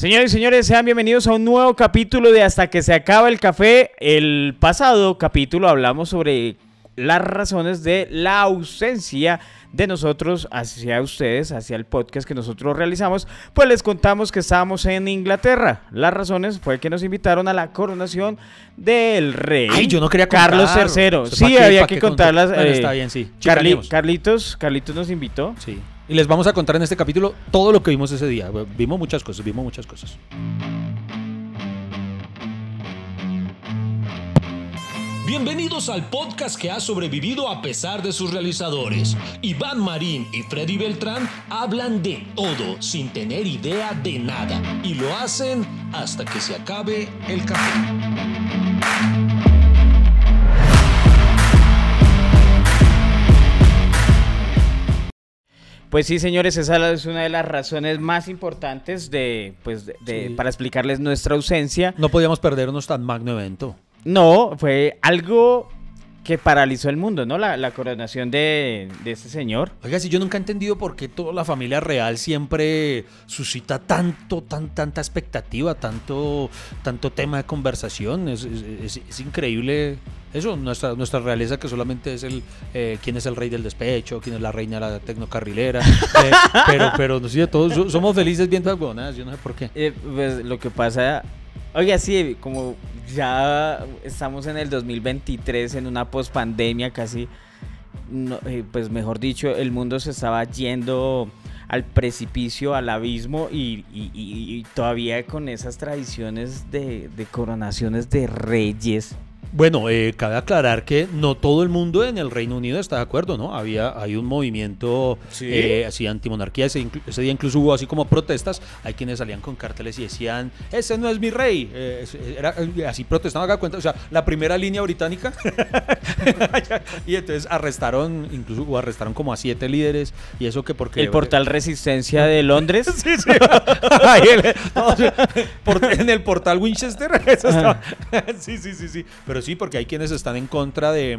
Señores y señores, sean bienvenidos a un nuevo capítulo de Hasta que se acaba el café. El pasado capítulo hablamos sobre las razones de la ausencia de nosotros hacia ustedes, hacia el podcast que nosotros realizamos, pues les contamos que estábamos en Inglaterra. Las razones fue que nos invitaron a la coronación del rey Ay, yo no quería Carlos contar. III. O sea, Sí, ¿pa' qué- había que contarlas. eh, está bien, sí. Carli-. Carlitos, Carlitos nos invitó. Sí. Y les vamos a contar en este capítulo todo lo que vimos ese día. Vimos muchas cosas, vimos muchas cosas. Bienvenidos al podcast que ha sobrevivido a pesar de sus realizadores. Iván Marín y Freddy Beltrán hablan de todo sin tener idea de nada y lo hacen hasta que se acabe el café. Pues sí, señores, esa es una de las razones más importantes de, pues, de- de- Sí. para explicarles nuestra ausencia. No podíamos perdernos tan magno evento. No, fue algo que paralizó el mundo, ¿no? La, la coronación de, de este señor. Oiga, si yo nunca he entendido por qué toda la familia real siempre suscita tanto, tan, tanta expectativa, tanto, tanto tema de conversación. Es, es- es- es increíble eso, nuestra, nuestra realeza que solamente es el eh, quién es el rey del despecho, quién es la reina de la tecnocarrilera. eh, pero, pero no sé, todos so- somos felices viendo algonas, yo no sé por qué. Eh, pues lo que pasa, oiga, sí, como ya estamos en el 2023, en una pospandemia casi, no, eh, pues mejor dicho, el mundo se estaba yendo al precipicio, al abismo y, y- y- y todavía con esas tradiciones de, de coronaciones de reyes. Bueno, eh, cabe aclarar que no todo el mundo en el Reino Unido está de acuerdo, ¿no? Había hay un movimiento ¿Sí? eh, así antimonarquía. Ese, ese día incluso hubo así como protestas. Hay quienes salían con carteles y decían, ese no es mi rey. Eh, es- era, eh, así protestaban, haga cuenta. O sea, la primera línea británica. y entonces arrestaron, incluso o arrestaron como a siete líderes. Y eso que porque... El portal Resistencia de Londres. Sí, sí. En el portal Winchester. eso estaba- sí, sí, sí, sí. Pero sí, porque hay quienes están en contra de,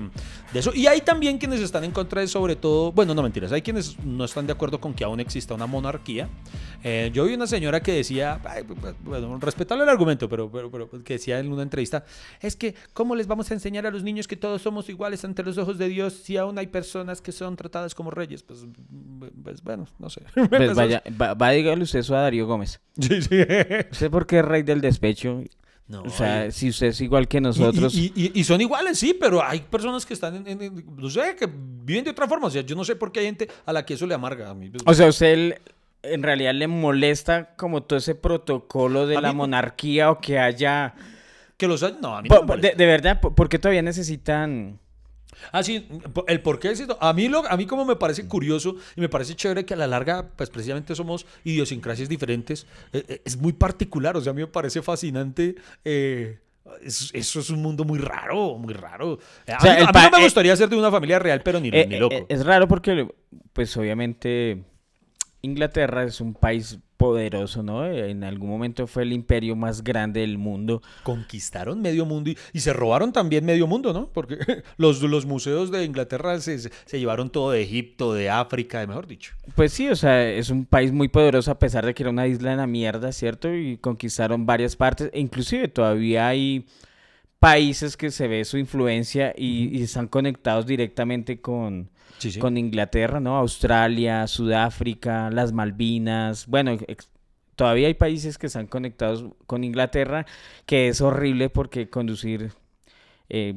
de eso. Y hay también quienes están en contra de, sobre todo, bueno, no mentiras, hay quienes no están de acuerdo con que aún exista una monarquía. Eh, yo vi una señora que decía, bueno, respetable el argumento, pero, pero, pero que decía en una entrevista, es que, ¿cómo les vamos a enseñar a los niños que todos somos iguales ante los ojos de Dios si aún hay personas que son tratadas como reyes? Pues, pues, bueno, no sé. Pues vaya, va, va, dígale usted eso a Darío Gómez. Sí, sí. ¿Usted por qué es rey del despecho? No, O sea, si usted es igual que nosotros. Y, y- y son iguales, sí, pero hay personas que están en, en- en- no sé, que viven de otra forma. O sea, yo no sé por qué hay gente a la que eso le amarga. A mí, O sea, usted en realidad le molesta como todo ese protocolo de A la mí- monarquía o que haya... que los hay. No, a mí no me de, de verdad, po- ¿por qué todavía necesitan...? Ah, sí, po- el por qué. A mí, lo, a mí como me parece curioso y me parece chévere que a la larga, pues precisamente somos idiosincrasias diferentes. eh, eh, es muy particular, o sea, a mí me parece fascinante. eh, es- eso es un mundo muy raro, muy raro. A, O sea, mí, a mí no me eh, gustaría ser de una familia real, pero ni, Eh, ni loco. eh, es raro porque, pues obviamente, Inglaterra es un país poderoso, ¿no? En algún momento fue el imperio más grande del mundo. conquistaron medio mundo y, y se robaron también medio mundo, ¿no? Porque los, los museos de Inglaterra se, se llevaron todo de Egipto, de África, de mejor dicho. Pues sí, o sea, es un país muy poderoso a pesar de que era una isla en la mierda, ¿cierto? Y conquistaron varias partes. E inclusive todavía hay países que se ve su influencia y, y están conectados directamente con, Sí, sí. con Inglaterra, ¿no? Australia, Sudáfrica, las Malvinas. Bueno, todavía hay países que están conectados con Inglaterra, que es horrible porque conducir eh,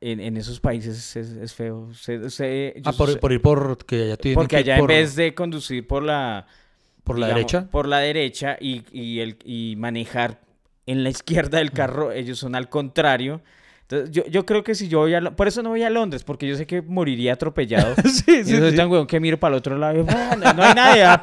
en, en esos países es, es feo. Se- se- yo Ah, por, ir por que allá tienen porque que allá por, en vez de conducir por la por la digamos, derecha. por la derecha y, y el, y manejar en la izquierda del carro, ellos son al contrario. Entonces, yo, yo creo que si yo voy a... Lo- Por eso no voy a Londres, porque yo sé que moriría atropellado. sí, y yo soy tan weón que miro para el otro lado y "Ah, no, no hay nadie. ah,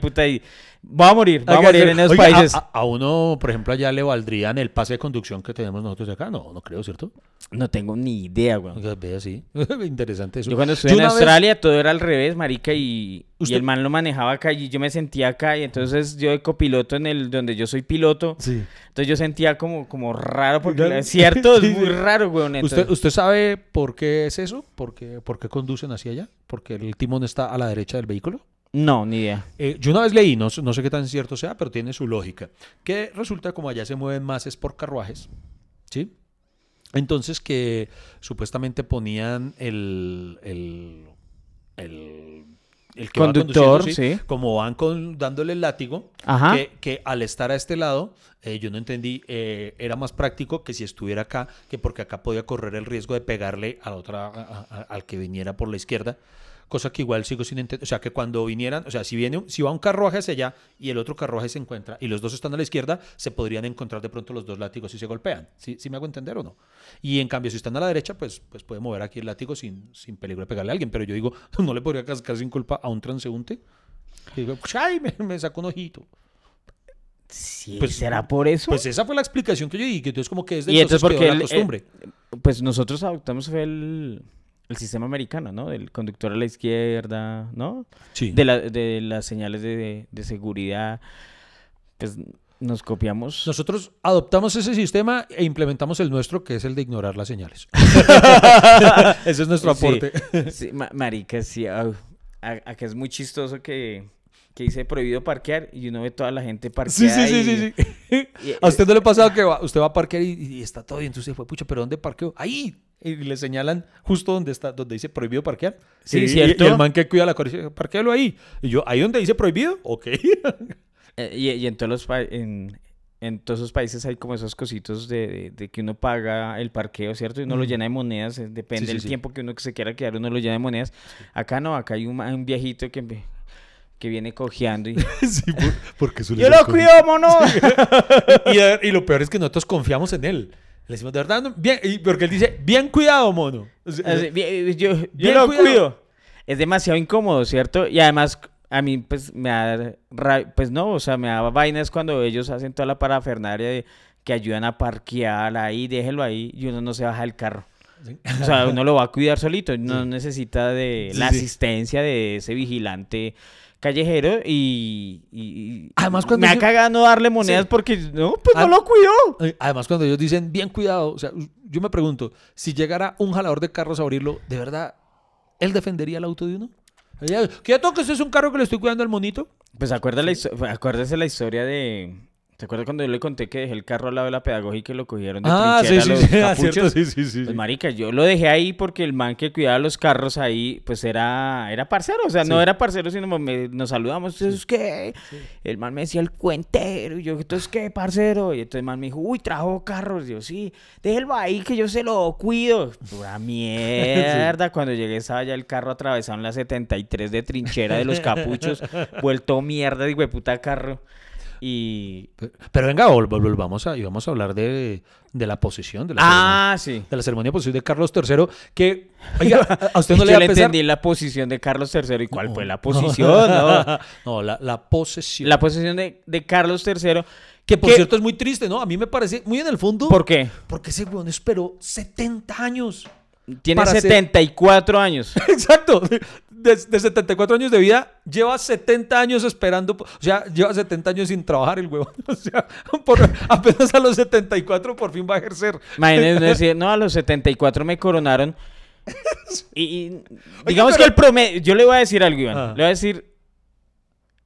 puta, y va a morir, va a morir en esos países. A, a uno, por ejemplo, allá le valdrían el pase de conducción que tenemos nosotros acá. No, no creo, ¿cierto? No tengo ni idea, weón. Oiga, Ve así. Interesante eso. Yo cuando estuve en una vez- Australia todo era al revés, marica, y, y el man lo manejaba acá y yo me sentía acá y entonces yo de copiloto en el donde yo soy piloto, Sí. entonces yo sentía como, como raro porque es cierto, Sí, es muy sí. raro, weón. ¿Usted, ¿Usted sabe por qué es eso? ¿Por qué, por qué conducen hacia allá? ¿Porque el timón está a la derecha del vehículo? No, ni idea. Eh, yo una vez leí, no, no sé qué tan cierto sea, pero tiene su lógica, que resulta como allá se mueven más es por carruajes, ¿sí? Entonces que supuestamente ponían el, el, el, el que Conductor, sí. como van con, dándole el látigo, que, que al estar a este lado, eh, yo no entendí, eh, era más práctico que si estuviera acá, que porque acá podía correr el riesgo de pegarle a la otra, a- a- al que viniera por la izquierda. Cosa que igual sigo sin entender. O sea, que cuando vinieran, o sea, si viene, si va un carruaje hacia allá y el otro carruaje se encuentra y los dos están a la izquierda, se podrían encontrar de pronto los dos látigos y se golpean. ¿Sí, sí me hago entender o no? Y en cambio, si están a la derecha, pues, pues puede mover aquí el látigo sin, sin peligro de pegarle a alguien. Pero yo digo, no le podría cascar sin culpa a un transeúnte. Y digo, ¡ay! Me, me sacó un ojito. Sí, Pues- ¿Será por eso? Pues esa fue la explicación que yo di, que entonces como que es de y entonces porque él- la costumbre. eh, pues nosotros adoptamos fue el, el sistema americano, ¿no? Del conductor a la izquierda, ¿no? sí. De, la- de las señales de, de seguridad. Pues nos copiamos. Nosotros adoptamos ese sistema e implementamos el nuestro, que es el de ignorar las señales. ese es nuestro Sí, aporte. sí, ma- marica, sí. au. A- Acá es muy chistoso que, que dice prohibido parquear y uno ve toda la gente Sí, parqueada. sí, sí, y- sí, sí. y- A usted no le ha pasado que va- usted va a parquear y, y está todo bien, entonces fue, pucha, pero ¿dónde parqueo? Ahí. Y le señalan justo donde está, donde dice prohibido parquear. Sí, y, ¿cierto? Y el man que cuida la correa dice, parquéalo ahí. Y yo, ¿ahí donde dice prohibido? Ok. Eh, y, y en todos los en, en todos esos países hay como esos cositos de, de- de que uno paga el parqueo, ¿cierto? Y uno lo llena de monedas, eh, depende Sí, sí, del sí. tiempo que uno se quiera quedar, uno lo llena de monedas. Acá no, acá hay un, un viejito que, que viene cojeando y... sí, por- porque ¡Yo lo cuido, mono! y, lo peor es que nosotros confiamos en él. Le decimos, de verdad, no? bien, y porque él dice, bien cuidado, mono. O sea, Así, bien, yo yo lo cuidado. cuido. Es demasiado incómodo, ¿cierto? Y además a mí pues me da pues no, o sea, me da vainas cuando ellos hacen toda la parafernalia de que ayudan a parquear ahí, déjelo ahí y uno no se baja del carro. Sí. O sea, uno lo va a cuidar solito, no necesita de la asistencia de ese vigilante callejero y, Además, cuando me ha yo- cagado no darle monedas Sí. porque no, pues no lo cuidó. Además, cuando ellos dicen, bien cuidado, o sea, yo me pregunto, si llegara un jalador de carros a abrirlo, ¿de verdad él defendería el auto de uno? Quieto que ese es un carro que le estoy cuidando al monito. Pues acuerda la acuérdese la historia de... ¿Te acuerdas cuando yo le conté que dejé el carro al lado de la pedagógica y lo cogieron de trinchera los ah, cierto, capuchos? sí, sí, sí. Pues sí. marica, yo lo dejé ahí porque el man que cuidaba los carros ahí, pues era, era parcero, o sea, no era parcero, sino me- nos saludamos, entonces, ¿qué? El man me decía el cuentero, y yo, entonces, ¿qué, parcero? Y entonces el man me dijo, uy, trajo carros, y yo, sí, déjelo ahí que yo se lo cuido. Pura mierda, cuando llegué estaba ya el carro atravesado en la 73 de trinchera de los capuchos, vuelto mierda, digo, puta carro. Y... Pero, venga, vol- vol- volvamos a, y vamos a hablar de, de la posesión, de la, Ah, sí. de la ceremonia de posesión de Carlos III, que, oiga, a- usted no le entendí la posición de Carlos III. ¿Y cuál fue la posición? No. No, la, la posesión. La posición de, de Carlos III. que por cierto es muy triste, ¿no? A mí me parece muy en el fondo. ¿Por qué? Porque ese weón esperó 70 años. Tiene Para ser- 74 años. Exacto. De, de 74 años de vida, lleva 70 años esperando. O sea, lleva 70 años sin trabajar el huevón. O sea, por- apenas a los 74 por fin va a ejercer. Imagínense decir, no, a los 74 me coronaron. Y, y digamos pero- que el promedio. Yo le voy a decir algo, Iván. Ah. Le voy a decir.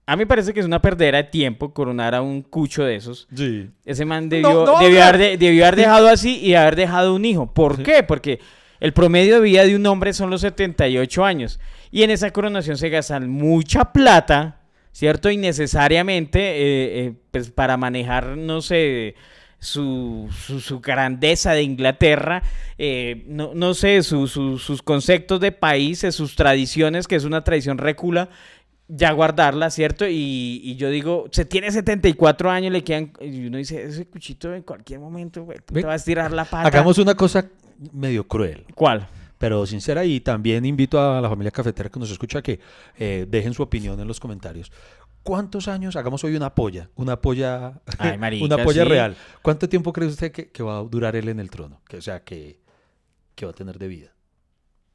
A mí me parece que es una perdera de tiempo coronar a un cucho de esos. Sí. Ese man debió, no, debió, no. haber, de- debió haber dejado así y haber dejado un hijo. ¿Por qué? Porque el promedio de vida de un hombre son los 78 años. Y en esa coronación se gastan mucha plata, ¿cierto? Innecesariamente, eh, eh, pues para manejar, no sé, su, su, su grandeza de Inglaterra, eh, no, no sé, su- su- sus conceptos de países, sus tradiciones, que es una tradición recula ya guardarla, ¿cierto? Y, y yo digo, se tiene 74 años, le quedan, y uno dice, ese cuchito en cualquier momento, güey, te va a estirar la pata. Hagamos una cosa medio cruel, ¿Cuál? pero sincera. Y también invito a la familia cafetera que nos escucha que eh, dejen su opinión en los comentarios. ¿Cuántos años? Hagamos hoy una polla. Una polla. Ay, marica, una polla sí. real. ¿Cuánto tiempo cree usted que, que va a durar él en el trono? Que, o sea, que, que va a tener de vida.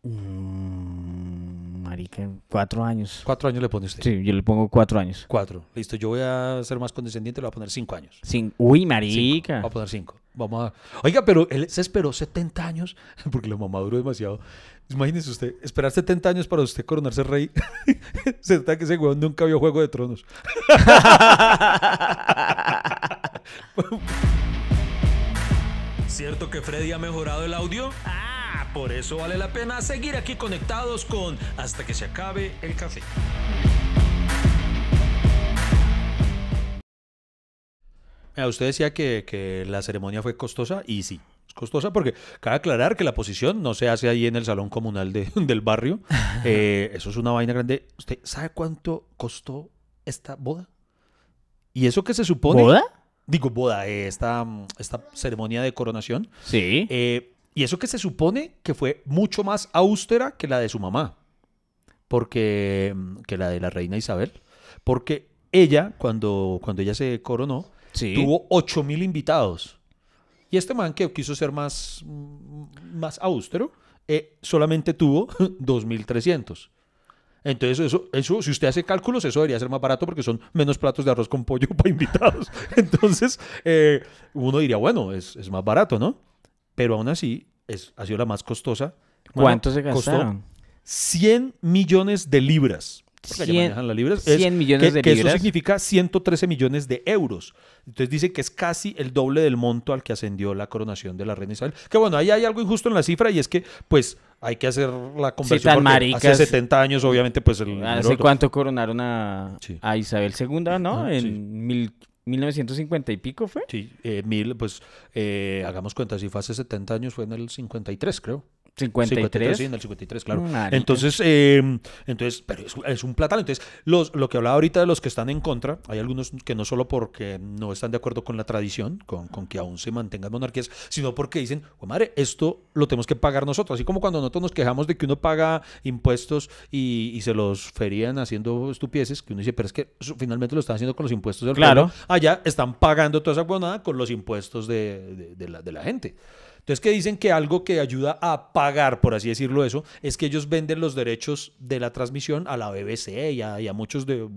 Mm, marica, cuatro años. ¿Cuatro años le pone usted? Sí, yo le pongo cuatro años. Cuatro. Listo. Yo voy a ser más condescendiente, le voy a poner cinco años. Sin... Uy, Cinco. marica. Voy a poner cinco. Vamos a... Oiga, pero él se esperó 70 años porque la mamá duró demasiado. Imagínese usted, esperar 70 años para usted coronarse rey. se trata que ese weón nunca vio Juego de Tronos. ¿Cierto que Freddy ha mejorado el audio? Ah, por eso vale la pena seguir aquí conectados con Hasta que se acabe el café. Mira, usted decía que, que la ceremonia fue costosa y sí, es costosa porque cabe aclarar que la posición no se hace ahí en el salón comunal de- del barrio. Eh, eso es una vaina grande. ¿Usted sabe cuánto costó esta boda? Y eso que se supone... ¿Boda? Digo, boda, eh, esta, esta ceremonia de coronación. Sí. Eh, y eso que se supone que fue mucho más austera que la de su mamá. Porque. mm, que la de la reina Isabel. Porque ella, cuando, cuando ella se coronó, sí. tuvo 8 mil invitados. Y este man que quiso ser más, más austero, eh, solamente tuvo 2.300. Entonces, eso, eso, si usted hace cálculos, eso debería ser más barato porque son menos platos de arroz con pollo para invitados. Entonces, eh, uno diría, bueno, es, es más barato, ¿no? Pero aún así, es, ha sido la más costosa. Bueno, ¿Cuánto se costó gastaron? 100 millones de libras. Porque allá 100 manejan las libras. 100 millones que- de que libras. Eso significa 113 millones de euros. Entonces dice que es casi el doble del monto al que ascendió la coronación de la reina Isabel. Que bueno, ahí hay algo injusto en la cifra y es que, pues, hay que hacer la conversión. tan porque maricas. Hace 70 años, obviamente, pues el. ¿Hace cuánto coronaron a, Sí. a Isabel II, no? Ah, en sí. mil- 1950 y pico fue. Sí, eh, mil, pues, eh, hagamos cuenta, si fue hace 70 años, fue en el 53, creo. 53. sí, en el 53, claro. Marica. Entonces, eh, entonces, pero es, es un platano. Entonces, los, lo que hablaba ahorita de los que están en contra, hay algunos que no solo porque no están de acuerdo con la tradición, con, con que aún se mantengan monarquías, sino porque dicen, "Jue madre, esto lo tenemos que pagar nosotros. Así como cuando nosotros nos quejamos de que uno paga impuestos y, y se los ferían haciendo estupideces, que uno dice, pero es que finalmente lo están haciendo con los impuestos del Claro. pueblo. Allá están pagando toda esa huevonada con los impuestos de, de- de la, de la gente. Entonces, que dicen que algo que ayuda a pagar, por así decirlo eso, es que ellos venden los derechos de la transmisión a la BBC y a, y a muchos de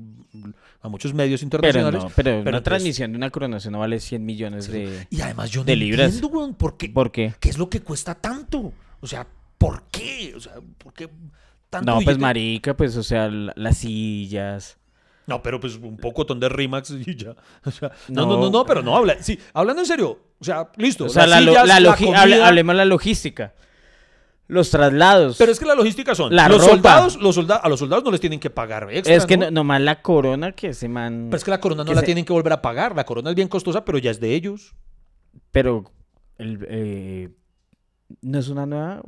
a muchos medios Pero internacionales. no, pero, una entonces- transmisión de una coronación no vale 100 millones de... Y además yo no de libras. entiendo, weón, ¿por qué? ¿Por qué? ¿Qué es lo que cuesta tanto? O sea, ¿por qué? O sea, ¿por qué tanto No, pues marica, pues, o sea, la- las sillas... No, pero pues un poco ton de Rimax y ya. O sea, no, no, No. no, no, pero no habla. Sí, hablando en serio. O sea, listo. O sea, la, sillas, la la logi- comida, hable- hablemos de la logística. Los traslados. Pero es que la logística son. La los ropa. soldados, los soldados, a los soldados no les tienen que pagar extra. es que ¿no? no- nomás la corona que ese man... Pero es que la corona no la se- tienen que volver a pagar. La corona es bien costosa, pero ya es de ellos. Pero el, eh, no es una nueva,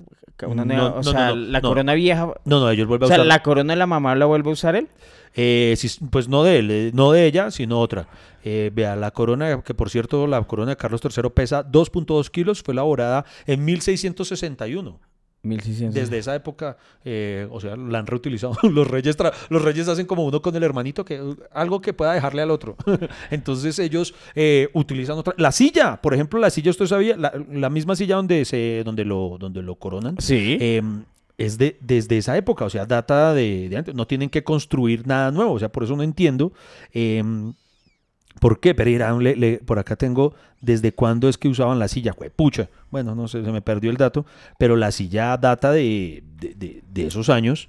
una nueva, no, o no, sea, la corona vieja, No, no, ellos vuelven o a sea, usar. la corona de la mamá la vuelve a usar él. Eh, pues no de él, eh, no de ella, sino otra. Eh, vea, la corona, que por cierto, la corona de Carlos III pesa 2.2 kilos, fue elaborada en 1661. 1600. Desde esa época, eh, o sea, la han reutilizado. Los reyes, los reyes hacen como uno con el hermanito, que algo que pueda dejarle al otro. Entonces ellos eh, utilizan otra. La silla, por ejemplo, la silla, usted sabía, la, la misma silla donde se, donde lo, donde lo coronan. Sí. eh, es de, desde esa época, o sea, data de, de antes. No tienen que construir nada nuevo, o sea, por eso no entiendo. eh, ¿Por qué? Pereira, le- le- por acá tengo desde cuándo es que usaban la silla. Pucha, bueno, no sé, se me perdió el dato, pero la silla data de, de, de- esos años.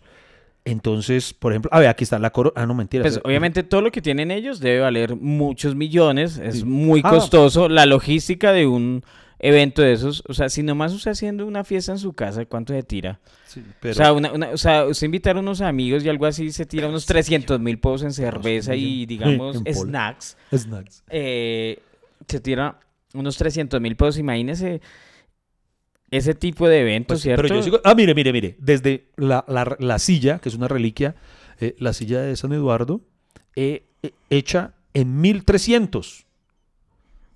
Entonces, por ejemplo, a ver, aquí está la corona. Ah, no, mentira. Pues obviamente todo lo que tienen ellos debe valer muchos millones, es Sí. muy Ah. costoso. La logística de un evento de esos, o sea, si nomás usted haciendo una fiesta en su casa, ¿cuánto se tira? Sí, pero- O, sea, una, una- o sea, usted invitar a unos amigos y algo así, se tira unos 300 mil pesos en cerveza y, digamos, snacks. Snacks. eh, se tira unos 300 mil pesos. Imagínese ese tipo de eventos, Pues, ¿cierto? pero yo sigo- ah, mire, mire, mire. Desde la, la- la silla, que es una reliquia, eh, la silla de San Eduardo, eh, hecha en 1300.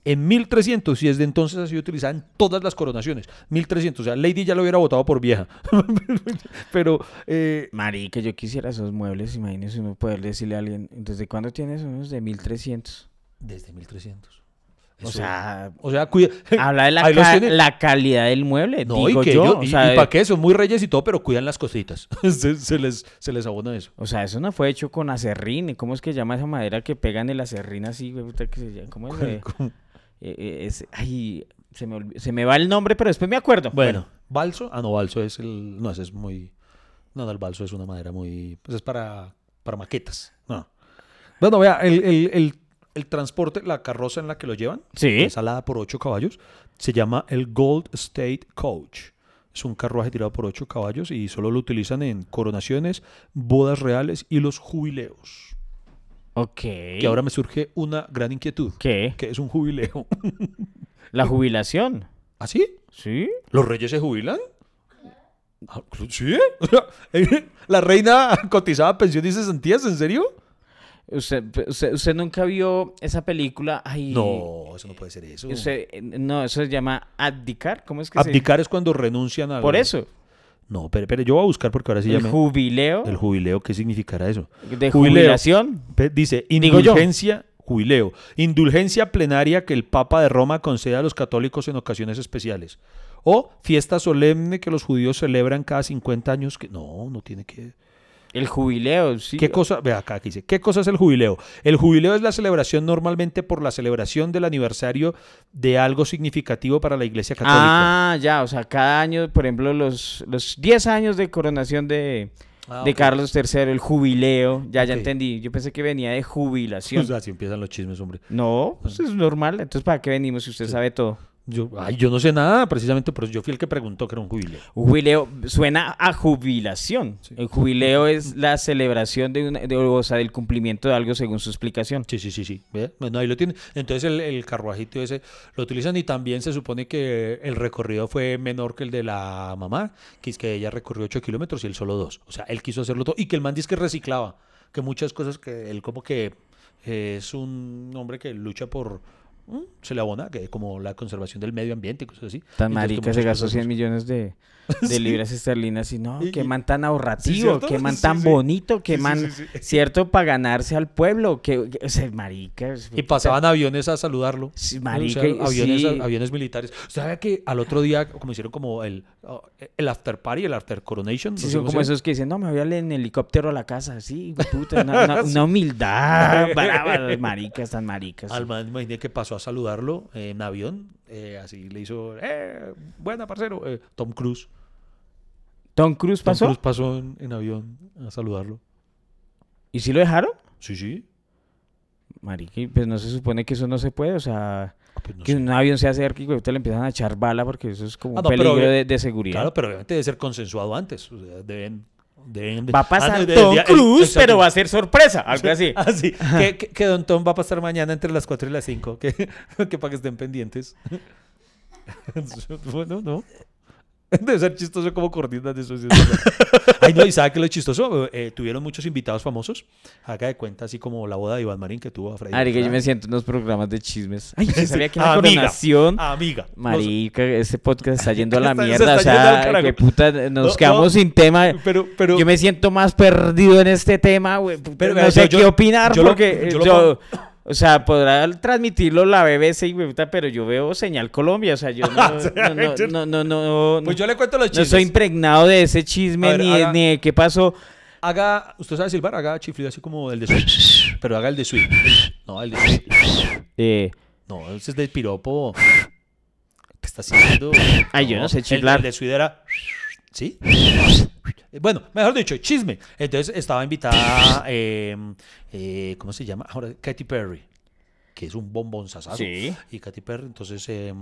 En 1300, y desde entonces ha sido utilizada en todas las coronaciones. 1300, o sea, Lady ya lo hubiera votado por vieja. pero, eh, Marica, yo quisiera esos muebles, imagínese uno poder decirle a alguien, ¿desde cuándo tienes unos de 1300? desde 1300. O Eso- sea, o sea, cuida. habla de la, ca- la calidad del mueble, No, digo y que yo. o y, para qué, son muy reyes y todo, pero cuidan las cositas. se, se les, se les abona eso. o sea, eso no fue hecho con acerrín. ¿Cómo es que llama esa madera que pegan el acerrín así? que? ¿Cómo es? güey? Eh, eh, es- ay, Se me, se me va el nombre, pero después me acuerdo. Bueno, balso. Ah, no, balso es el. No, ese es muy. No, no, el balso es una madera muy. Pues es para, para maquetas. No. Bueno, vea, el, el- el- el transporte, la carroza en la que lo llevan, Sí. es alada por ocho caballos, se llama el Gold State Coach. Es un carruaje tirado por ocho caballos y solo lo utilizan en coronaciones, bodas reales y los jubileos. Ok. Que ahora me surge una gran inquietud. ¿Qué? que es un jubileo? La jubilación. ¿Ah, sí? ¿Sí? ¿Los reyes se jubilan? Ah, ¿Sí? ¿La reina cotizaba pensión y cesantías? ¿En serio? ¿Usted, usted, usted nunca vio esa película? Ay, No, eso no puede ser eso. usted- eh, no, eso se llama abdicar. ¿Cómo es que Abdicar es cuando renuncian a... Por eso. No, pero, pero yo voy a buscar porque ahora sí ya el me- jubileo El jubileo, ¿qué significará eso? de jubileo. jubilación. Pe- Dice, Digo yo. indulgencia, jubileo. Indulgencia plenaria que el Papa de Roma concede a los católicos en ocasiones especiales. O fiesta solemne que los judíos celebran cada 50 años. Que no, no tiene que... El jubileo, sí. ¿Qué cosa? Ve acá que dice, ¿qué cosa es el jubileo? El jubileo es la celebración normalmente por la celebración del aniversario de algo significativo para la Iglesia Católica. Ah, ya, o sea, cada año, por ejemplo, los, los 10 años de coronación de, Ah, de. Carlos III, el jubileo, ya, ya entendí. Yo pensé que venía de jubilación. O sea, así empiezan los chismes, hombre. No, pues es normal. Entonces, ¿para qué venimos si usted sabe todo? Yo, ay, yo no sé nada, precisamente, pero yo fui el que preguntó que era un jubileo. Un jubileo suena a jubilación. El jubileo es la celebración de, una, de- o sea, del cumplimiento de algo según su explicación. Sí, sí, sí, sí. Bueno, ahí lo tiene. Entonces el, el carruajito ese lo utilizan y también se supone que el recorrido fue menor que el de la mamá, que es que ella recorrió 8 kilómetros y él solo 2. O sea, él quiso hacerlo todo y que el man dice que reciclaba, que muchas cosas que él como que eh, es un hombre que lucha por... ¿mm? Se le abona, que como la conservación del medio ambiente y cosas así. Tan Entonces, marica se gastó cosas 100 no- millones de, de Sí. libras esterlinas y no, qué man tan Sí, ahorrativo, ¿cierto? qué man Sí, tan sí. bonito, qué Sí, sí, man, sí, sí. cierto, para ganarse al pueblo, que, o sea, marica. Y pasaban aviones a saludarlo. Sí, O marica, sea, aviones, sí. aviones militares. ¿Sabe que al otro día, como hicieron como el, oh, el after party, el after coronation? Sí, no son como esos que dicen, no, me voy a en helicóptero a la casa. Sí, puta, una, una- una humildad brava, maricas, tan maricas. Al man, imaginé que pasó a saludarlo en avión. eh, así le hizo, eh, buena, parcero. eh, Tom Cruise. ¿Tom Cruise Tom pasó? Cruise pasó en, en avión a saludarlo. ¿Y si lo dejaron? Sí, sí. Marica, y pues no se supone que eso no se puede, o sea, Ah, pues no que sé. un avión se acerque y ahorita le empiezan a echar bala porque eso es como Ah, un no, peligro de, de seguridad. Claro, pero obviamente debe ser consensuado antes. O sea, deben, deben de- Va a Ah, pasar de- Tom de- Cruise, pero va a ser sorpresa, algo así. Ah. Que, que- que Don Tom va a pasar mañana entre las 4 y las 5. Que, que para que estén pendientes. bueno, no. Debe ser chistoso como coordinas de eso. sí. Ay, no, y ¿sabe qué es lo chistoso? Eh, tuvieron muchos invitados famosos. Haga de cuenta, así como la boda de Iván Marín que tuvo a Freddy. Marica, yo Beltrán. me siento en unos programas de chismes. Ay, ¿usted sabía que la Amiga. coronación... Amiga. Marica, este podcast está yendo a la mierda. O sea, que puta, nos No, quedamos no. sin tema. Pero, pero, Yo me siento más perdido en este tema, güey. Pero, no sé yo- qué yo- opinar yo lo- porque yo lo yo, o sea, podrá transmitirlo la BBC, pero yo veo señal Colombia, o sea, yo no, no, no, no, no, no, pues yo le cuento los no chismes. soy impregnado de ese chisme ni, de qué pasó. Haga, usted sabe silbar, haga chiflido así como el de Sweet. Pero haga el de Sweet. No, el de Sweet. Eh, No, ese es del piropo. ¿Qué está haciendo? Ay, yo no sé chiflar. El, de Sweet era. ¿Sí? Bueno, mejor dicho, chisme. Entonces estaba invitada, eh, eh, ¿cómo se llama? Ahora, Katy Perry, que es un bombón. Sí. Y Katy Perry entonces eh,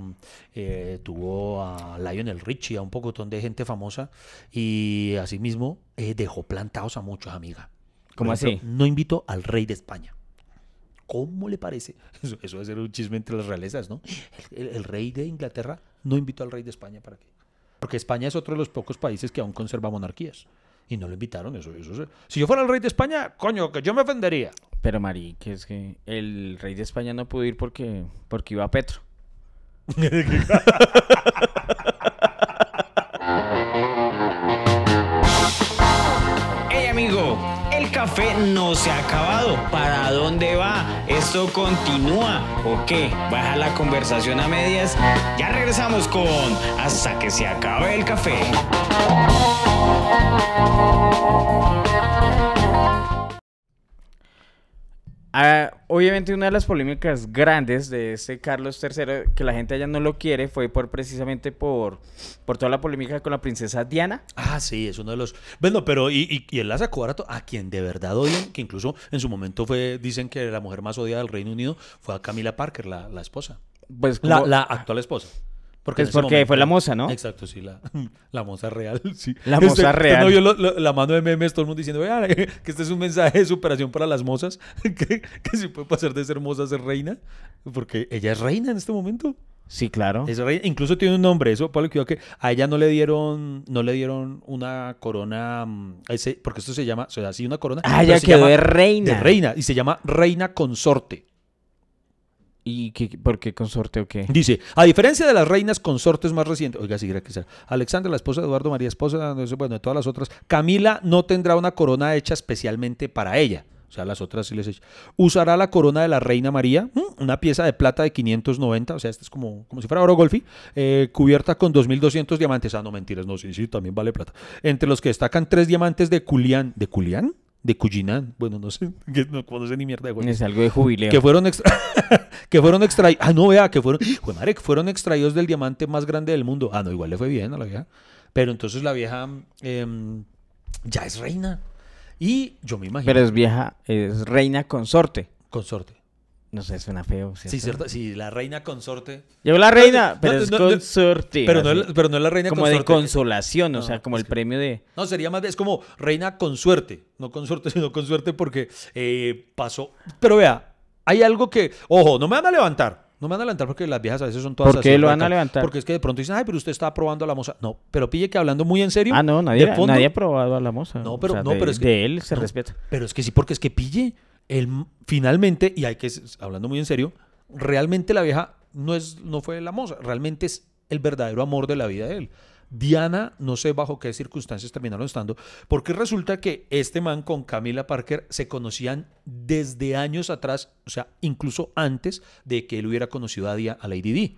eh, tuvo a Lionel Richie, a un pocotón de gente famosa y asimismo eh, dejó plantados a muchos, amiga. Por ¿Cómo ejemplo, así? No invitó al rey de España. ¿Cómo le parece? Eso, eso debe ser un chisme entre las realezas, ¿no? El, el- el rey de Inglaterra no invitó al rey de España para qué. Porque España es otro de los pocos países que aún conserva monarquías. Y no lo invitaron, eso, eso. Si yo fuera el rey de España, coño, que yo me ofendería. Pero Mari, que es que el rey de España no pudo ir porque, porque iba a Petro. Hey amigo, el café no se ha ¿Esto continúa o qué? ¿Baja la conversación a medias? Ya regresamos con Hasta que se acabe el café. Ah, obviamente una de las polémicas grandes de este Carlos III, que la gente allá no lo quiere, fue por precisamente por, por toda la polémica con la princesa Diana. Ah, sí, es uno de los. Bueno, pero y, y, y él la sacó a quien de verdad odian, que incluso en su momento fue, dicen que la mujer más odiada del Reino Unido fue a Camila Parker, la, la esposa. Pues La, como- la actual esposa. Porque es porque fue la moza, ¿no? Exacto, sí, la, la moza real, sí. La moza Este- real. No lo- lo- la mano de memes, todo el mundo diciendo, "Vea, que este es un mensaje de superación para las mozas, que, que si puede pasar de ser moza a ser reina, porque ella es reina en este momento. Sí, claro. Es reina, incluso tiene un nombre, eso, Pablo, cuidado que a ella no le dieron, no le dieron una corona, mm, ese- porque esto se llama, o sea, sí, una corona. Ah, ya quedó de reina. De reina, y se llama reina consorte. ¿Y qué, por qué consorte o qué? Dice, a diferencia de las reinas consortes más recientes, oiga, quiere que sea, Alexandra, la esposa de Eduardo María, esposa, bueno, de todas las otras, Camila no tendrá una corona hecha especialmente para ella. O sea, las otras sí les he hecho. Usará la corona de la reina María, mm, una pieza de plata de 590, o sea, esta es como, como si fuera oro golfi, eh, cubierta con 2.200 diamantes. Ah, no, mentiras, no, sí, sí, también vale plata. Entre los que destacan tres diamantes de Culián. ¿De Culián? De Cuyinán. Bueno, no sé, que no conocen ni mierda de juegos Es algo de jubileo. que fueron extra que fueron extraídos ah no vea que fueron madre, que fueron extraídos del diamante más grande del mundo ah no igual le fue bien a la vieja pero entonces la vieja em, ya es reina y yo me imagino Pero es vieja, es reina consorte. consorte No sé, suena feo. sí cierto sí la reina consorte Llegó la reina, no, pero no, es no, consorte. pero pero no es la reina como de consorte consolación, o sea, como el que- premio de... no sería más bien es como reina con suerte no con suerte sino con suerte porque eh, pasó pero vea hay algo que ojo no me van a levantar no me van a levantar porque las viejas a veces son todas ¿Por qué lo van a levantar? Porque es que de pronto dicen, ay, pero usted está aprobando a la moza. No, pero pille que hablando muy en serio. Ah, no, nadie, de fondo- nadie ha probado a la moza. No, O pero- sea, no, de, pero es que- de él se respeta. Pero es que sí, porque es que pille. M- finalmente, y hay que, hablando muy en serio, realmente la vieja no, es, no fue la moza, realmente es el verdadero amor de la vida de él. Diana, no sé bajo qué circunstancias terminaron estando, porque resulta que este man con Camila Parker se conocían desde años atrás, o sea, incluso antes de que él hubiera conocido a, Dia- a Lady Di.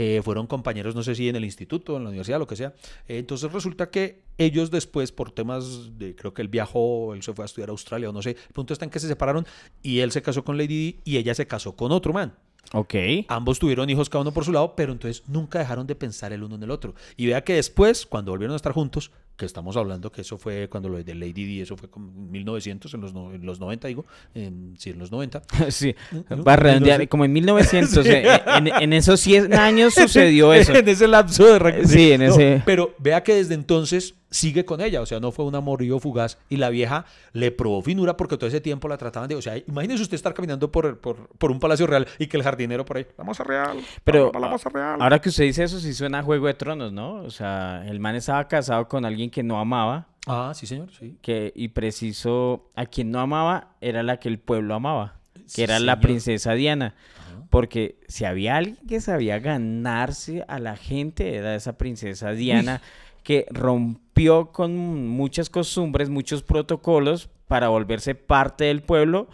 Eh, fueron compañeros, no sé si en el instituto, en la universidad, lo que sea. Eh, entonces resulta que ellos después, por temas de, creo que él viajó, él se fue a estudiar a Australia o no sé, el punto está en que se separaron y él se casó con Lady Di y ella se casó con otro man. Ok. Ambos tuvieron hijos cada uno por su lado, pero entonces nunca dejaron de pensar el uno en el otro. Y vea que después, cuando volvieron a estar juntos, que estamos hablando que eso fue cuando lo de Lady Di, eso fue como en 1900, en los, no- en los 90, digo, en, sí, en los 90. sí, ¿no? va a redondear, como en 1900, Sí. eh, en, en esos 100 años sucedió eso. en ese lapso de Sí, en No, ese- Pero vea que desde entonces sigue con ella, o sea, no fue un amorío fugaz y la vieja le probó finura porque todo ese tiempo la trataban de, o sea, imagínese usted estar caminando por, por, por un palacio real y que el jardinero por ahí, la moza real, Pero la, la moza real. ahora que usted dice eso, sí suena a Juego de Tronos, ¿no? O sea, el man estaba casado con alguien que no amaba, Ah, sí, señor, sí. que, y preciso, a quien no amaba era la que el pueblo amaba, que Sí, era la princesa Diana. Ajá. Porque si había alguien que sabía ganarse a la gente, era esa princesa Diana, que rompió con muchas costumbres, muchos protocolos para volverse parte del pueblo,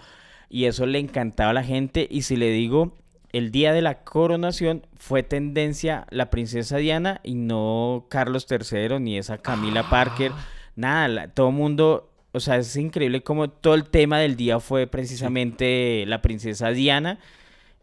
y eso le encantaba a la gente. Y si le digo, el día de la coronación fue tendencia la princesa Diana y no Carlos III ni esa Camila Parker. Nada, la- todo el mundo, o sea, es increíble como todo el tema del día fue precisamente la princesa Diana.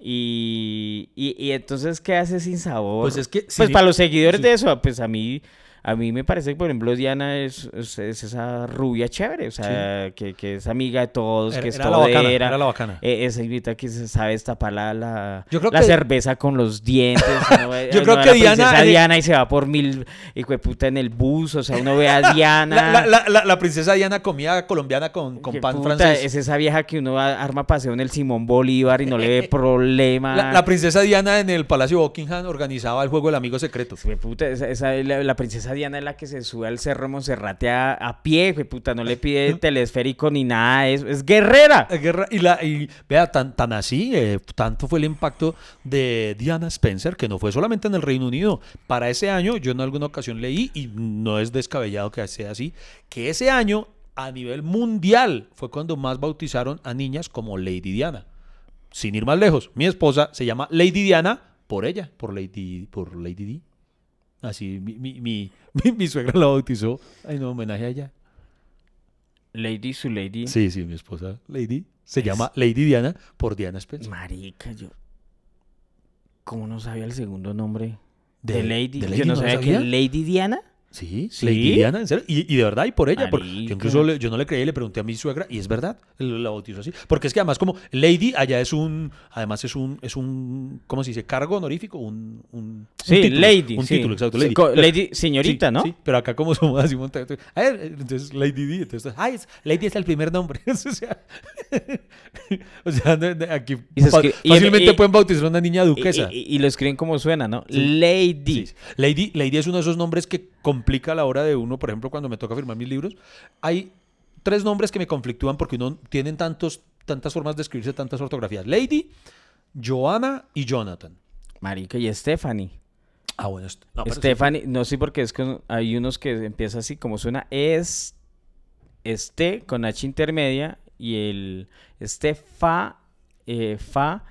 Y, y, y entonces, ¿qué hace sin sabor? Pues es que Pues para los seguidores sí. de eso, pues a mí, a mí me parece que, por ejemplo, Diana es, es, es esa rubia chévere, o sea, que, que es amiga de todos, era, que es era la bacana, era la bacana. Eh, esa invita que se sabe destapar la, la, Yo creo la que- cerveza con los dientes. Yo creo que Diana- princesa eh, Diana y se va por mil, de puta, en el bus. O sea, uno ve a Diana. La, la- la- la- la princesa Diana comía colombiana con, con pan puta, francés. Es esa vieja que uno arma paseo en el Simón Bolívar y no le ve problema. La, la princesa Diana en el Palacio Buckingham organizaba el juego del amigo secreto. Hijo de puta, esa, esa- la, la Diana es la que se sube al cerro Monserrate a, a pie, de puta, no le pide telesférico ni nada, es, es guerrera. Guerra y la y vea tan tan así eh, tanto fue el impacto de Diana Spencer que no fue solamente en el Reino Unido. Para ese año yo en alguna ocasión leí y no es descabellado que sea así que ese año a nivel mundial fue cuando más bautizaron a niñas como Lady Diana. Sin ir más lejos mi esposa se llama Lady Diana por ella por Lady por Lady Di así mi, mi, mi, mi, mi suegra la bautizó en homenaje a ella Lady su lady. Sí, sí, mi esposa, Lady. se llama Lady Diana por Diana Spencer. Marica, yo. ¿Cómo no sabía el segundo nombre? De, ¿De- Lady. de Lady yo no, no sabía sabía? que Lady Diana. Sí, ¿Sí? Lady Diana, en serio. Y, y de verdad, y por ella. Porque Marica. yo incluso le- yo no le creí y le pregunté a mi suegra, y es verdad, la bautizó así. Porque es que además, como Lady allá es un, además es un, es un, ¿cómo se dice? Cargo honorífico, un, un, un Sí, título, Lady. Un sí. título, exacto, Lady. señorita, sí, ¿no? Sí, pero acá como somos así. A ver, entonces Lady D, entonces, ay, es- Lady es el primer nombre. o sea, o aquí Y fa- fácilmente y- pueden bautizar a una niña duquesa. y- lo escriben como suena, ¿no? Lady. Lady, Lady es uno de esos nombres que complica la hora de uno, por ejemplo, cuando me toca firmar mis libros. Hay tres nombres que me conflictúan porque uno tienen tantos, tantas formas de escribirse, tantas ortografías. Lady, Joanna y Jonathan. Marica, y Stephanie. Ah, bueno, esto- no, sí. Stephanie, no sé porque es que hay unos que empieza así como suena es este con H intermedia y el Estefa eh, fa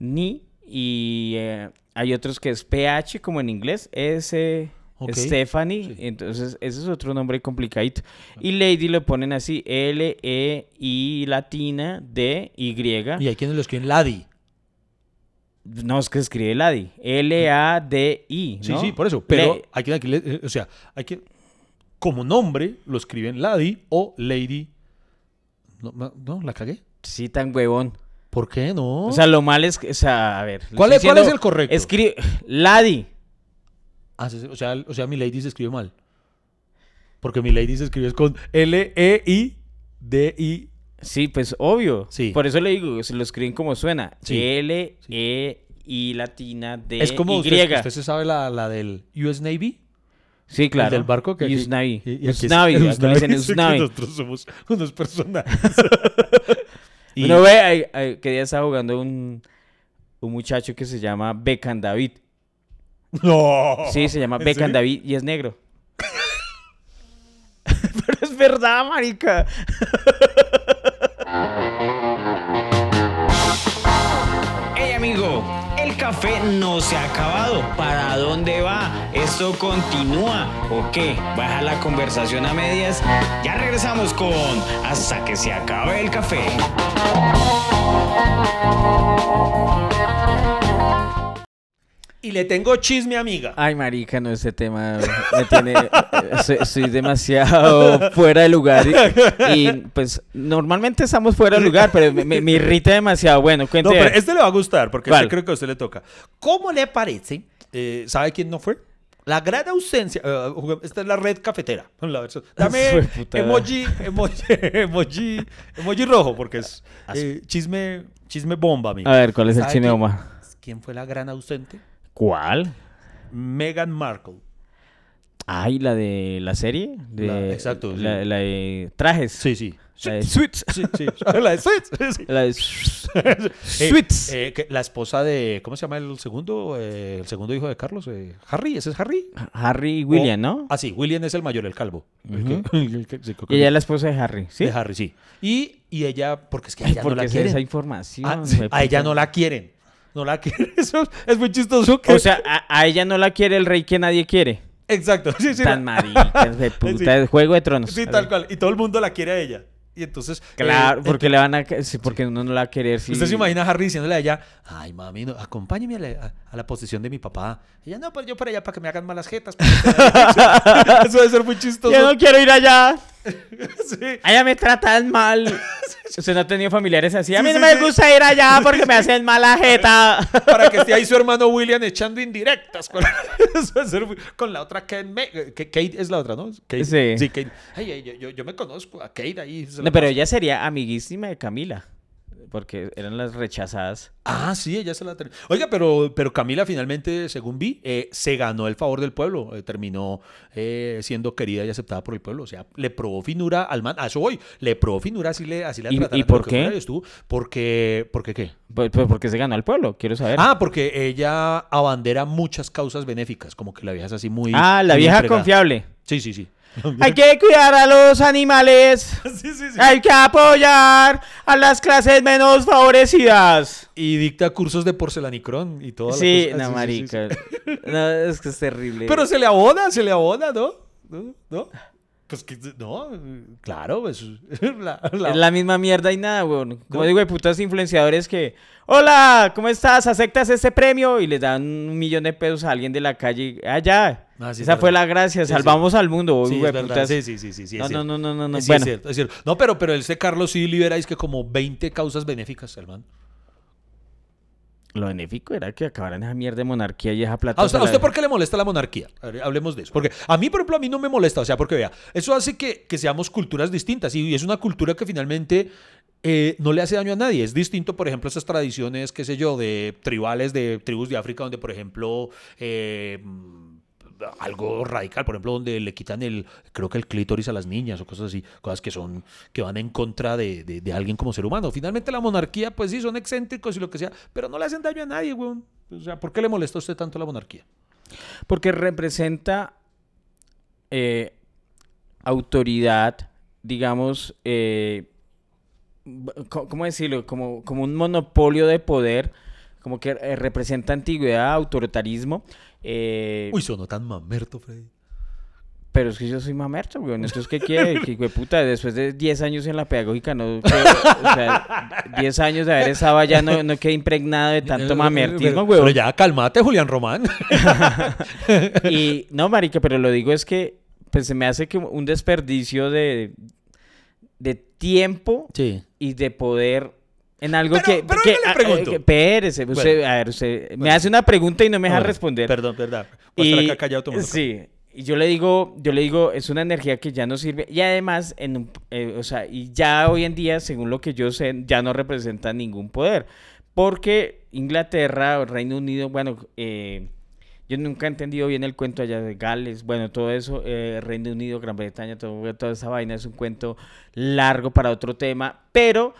ni y eh, hay otros que es PH como en inglés S Stephanie, Sí. entonces ese es otro nombre complicadito. Y Lady lo ponen así L E I latina D Y. Y hay quienes lo escriben Lady. No, es que escribe Lady. L-A-D-I. Sí, ¿no? sí, por eso. Pero Le- hay que, eh, o sea, hay que, como nombre, lo escriben Lady o Lady. No, la cagué. Sí, tan huevón. ¿Por qué no? O sea, lo mal es que, o sea, a ver. ¿Cuál, es, ¿Cuál es el correcto? Escribe, Lady. Ah, o, sea, o sea, mi Lady se escribe mal. Porque mi Lady se escribe es con L-E-I-D-I. Sí, pues obvio. Sí. Por eso le digo, se lo escriben como suena. Sí. L-E-I latina D Es como Y. usted, usted se sabe la, la del US Navy. sí, claro. del barco que aquí- Usnavi. y- y aquí es- Usnavi, acá le dicen sí, que Usnavi. Nosotros somos unos personajes. Y- Uno ve, que día estaba jugando un, un muchacho que se llama Beckham David. No. Sí, se llama ¿En Beckham serio? David y es negro. Pero es verdad, marica. Hey amigo, el café no se ha acabado. ¿Para dónde va? ¿Esto continúa o qué? ¿Baja la conversación a medias? Ya regresamos con Hasta que se acabe el café. Y le tengo chisme, amiga. Ay, marica, no, este tema me tiene... Estoy, estoy demasiado fuera de lugar. Y, y, pues normalmente estamos fuera de lugar, pero me, me- irrita demasiado. Bueno, cuente. No, pero este le va a gustar porque ¿Cuál? creo que a usted le toca. ¿Cómo le parece? eh, ¿Sabe quién no fue? La gran ausencia. eh, esta es la red cafetera. La Dame emoji, emoji, emoji, emoji rojo porque es eh, chisme, chisme bomba, amigo. A ver, ¿cuál es el ¿Sabe chisme bomba? ¿Quién fue la gran ausente? ¿Cuál? Meghan Markle. Ay, la de la serie. De, La- exacto, sí. La, la de trajes. Sí, sí. La de Suits. Sí, sí. La de Suits. La de Eh, Suits. eh, que la esposa de. ¿Cómo se llama el segundo? Eh, el segundo hijo de Carlos. eh, Harry, ¿ese es Harry? Harry y William, O- ¿no? Ah, sí, William es el mayor, el calvo. El Ujú. que- el que- Y ella es la esposa de Harry, ¿sí? De Harry, sí. Y, y ella, porque es que a Ay, ella no porque la quieren. esa información. Ah, a ella no la quieren. No la quieren. Eso es muy chistoso. Que... O sea, a, a ella no la quiere el rey que nadie quiere. exacto. Sí, sí. Tan la- marica, de puta, Sí. Juego de Tronos. Sí, tal cual. Y todo el mundo la quiere a ella. Y entonces. Claro, eh, porque le van a... sí, porque uno no la va a querer. Sí. Usted se imagina a Harry diciéndole a ella, ay mami, no, acompáñeme a la, a- a la posición de mi papá. Y ella, no, pues yo para allá para que me hagan malas jetas. Eso debe ser muy chistoso. Yo no quiero ir allá. Sí. Allá me tratan mal. Usted no ha tenido familiares así. A Sí, mí no sí, me gusta ir allá porque me hacen mala jeta. Para que esté ahí su hermano William echando indirectas con, la otra Kate, Me- que Kate es la otra, ¿no? Kate. Sí. Kate. Ay, ay, yo, me conozco a Kate ahí. No, pero ella sería amiguísima de Camila. Porque eran las rechazadas. Ah, sí, ella se la terminó. Oiga, pero, pero Camila finalmente, según vi, eh, se ganó el favor del pueblo. eh, terminó eh, siendo querida y aceptada por el pueblo. O sea, le probó finura al man. A eso voy. Le probó finura, así le, así la ¿Y- trataron y por qué? Porque, ¿Por qué qué? Pues, pues porque se ganó al pueblo, quiero saber. Ah, porque ella abandera muchas causas benéficas. Como que la vieja es así muy. Ah, la muy vieja entregada. confiable. Sí, sí, sí. Hay que cuidar a los animales. sí, sí, sí. Hay que apoyar a las clases menos favorecidas. Y dicta cursos de porcelanicrón y todo. Sí, no, marica. No, es que es terrible. Pero se le abona, se le abona, ¿no? ¿No? ¿No? Pues que, no, claro, pues, la- la- Es la misma mierda y nada, weón. Como digo, de putas influenciadores que, hola, ¿cómo estás? ¿Aceptas este premio? Y les dan un millón de pesos a alguien de la calle. Ah, ya. Ah, sí, es Esa fue la gracia. Sí, Salvamos al mundo, Sí, güey, es putas. Sí, sí, sí, es no, no, no, no, no, no. Sí, Bueno, es cierto, es cierto. No, pero, pero este Carlos sí libera, es que como 20 causas benéficas, el man. Lo benéfico era que acabaran esa mierda de monarquía y esa plata. ¿A usted, a por qué le molesta la monarquía? Ver, hablemos de eso. Porque a mí, por ejemplo, a mí no me molesta. O sea, porque vea, eso hace que, que seamos culturas distintas. Y, es una cultura que finalmente eh, no le hace daño a nadie. Es distinto, por ejemplo, esas tradiciones, qué sé yo, de tribales, de tribus de África, donde, por ejemplo, eh, algo radical, por ejemplo, donde le quitan el, creo que el clítoris a las niñas o cosas así, cosas que son, que van en contra de, de- alguien como ser humano. Finalmente la monarquía, pues sí, son excéntricos y lo que sea, pero no le hacen daño a nadie, weón. O sea, ¿por qué le molesta a usted tanto la monarquía? Porque representa eh, autoridad, digamos, eh, ¿cómo decirlo? Como, como un monopolio de poder, como que eh, representa antigüedad, autoritarismo. Eh, Uy, sonó tan mamerto, Freddy. Pero es que yo soy mamerto, güey. Entonces, ¿qué quiere? Que, puta, después de 10 años en la pedagógica, no. creo- o sea, 10 años de haber estado allá, no, no quedé impregnado de tanto mamertismo, güey. Pero ya, cálmate, Julián Román. Y no, marica, pero lo digo es que pues se me hace que un desperdicio de, de tiempo Sí. y de poder en algo Pero- que... pero que- le a- pregunto. que- espérese, usted, Bueno. a ver, usted me hace una pregunta y no me deja Bueno, responder. Perdón, verdad. Voy a estar acá callado Sí, y yo le digo, yo le digo, es una energía que ya no sirve y además, en un- eh, o sea, y ya hoy en día, según lo que yo sé, ya no representa ningún poder, porque Inglaterra, Reino Unido, bueno, eh, yo nunca he entendido bien el cuento allá de Gales, bueno, todo eso, eh, Reino Unido, Gran Bretaña, todo, toda esa vaina es un cuento largo para otro tema, pero,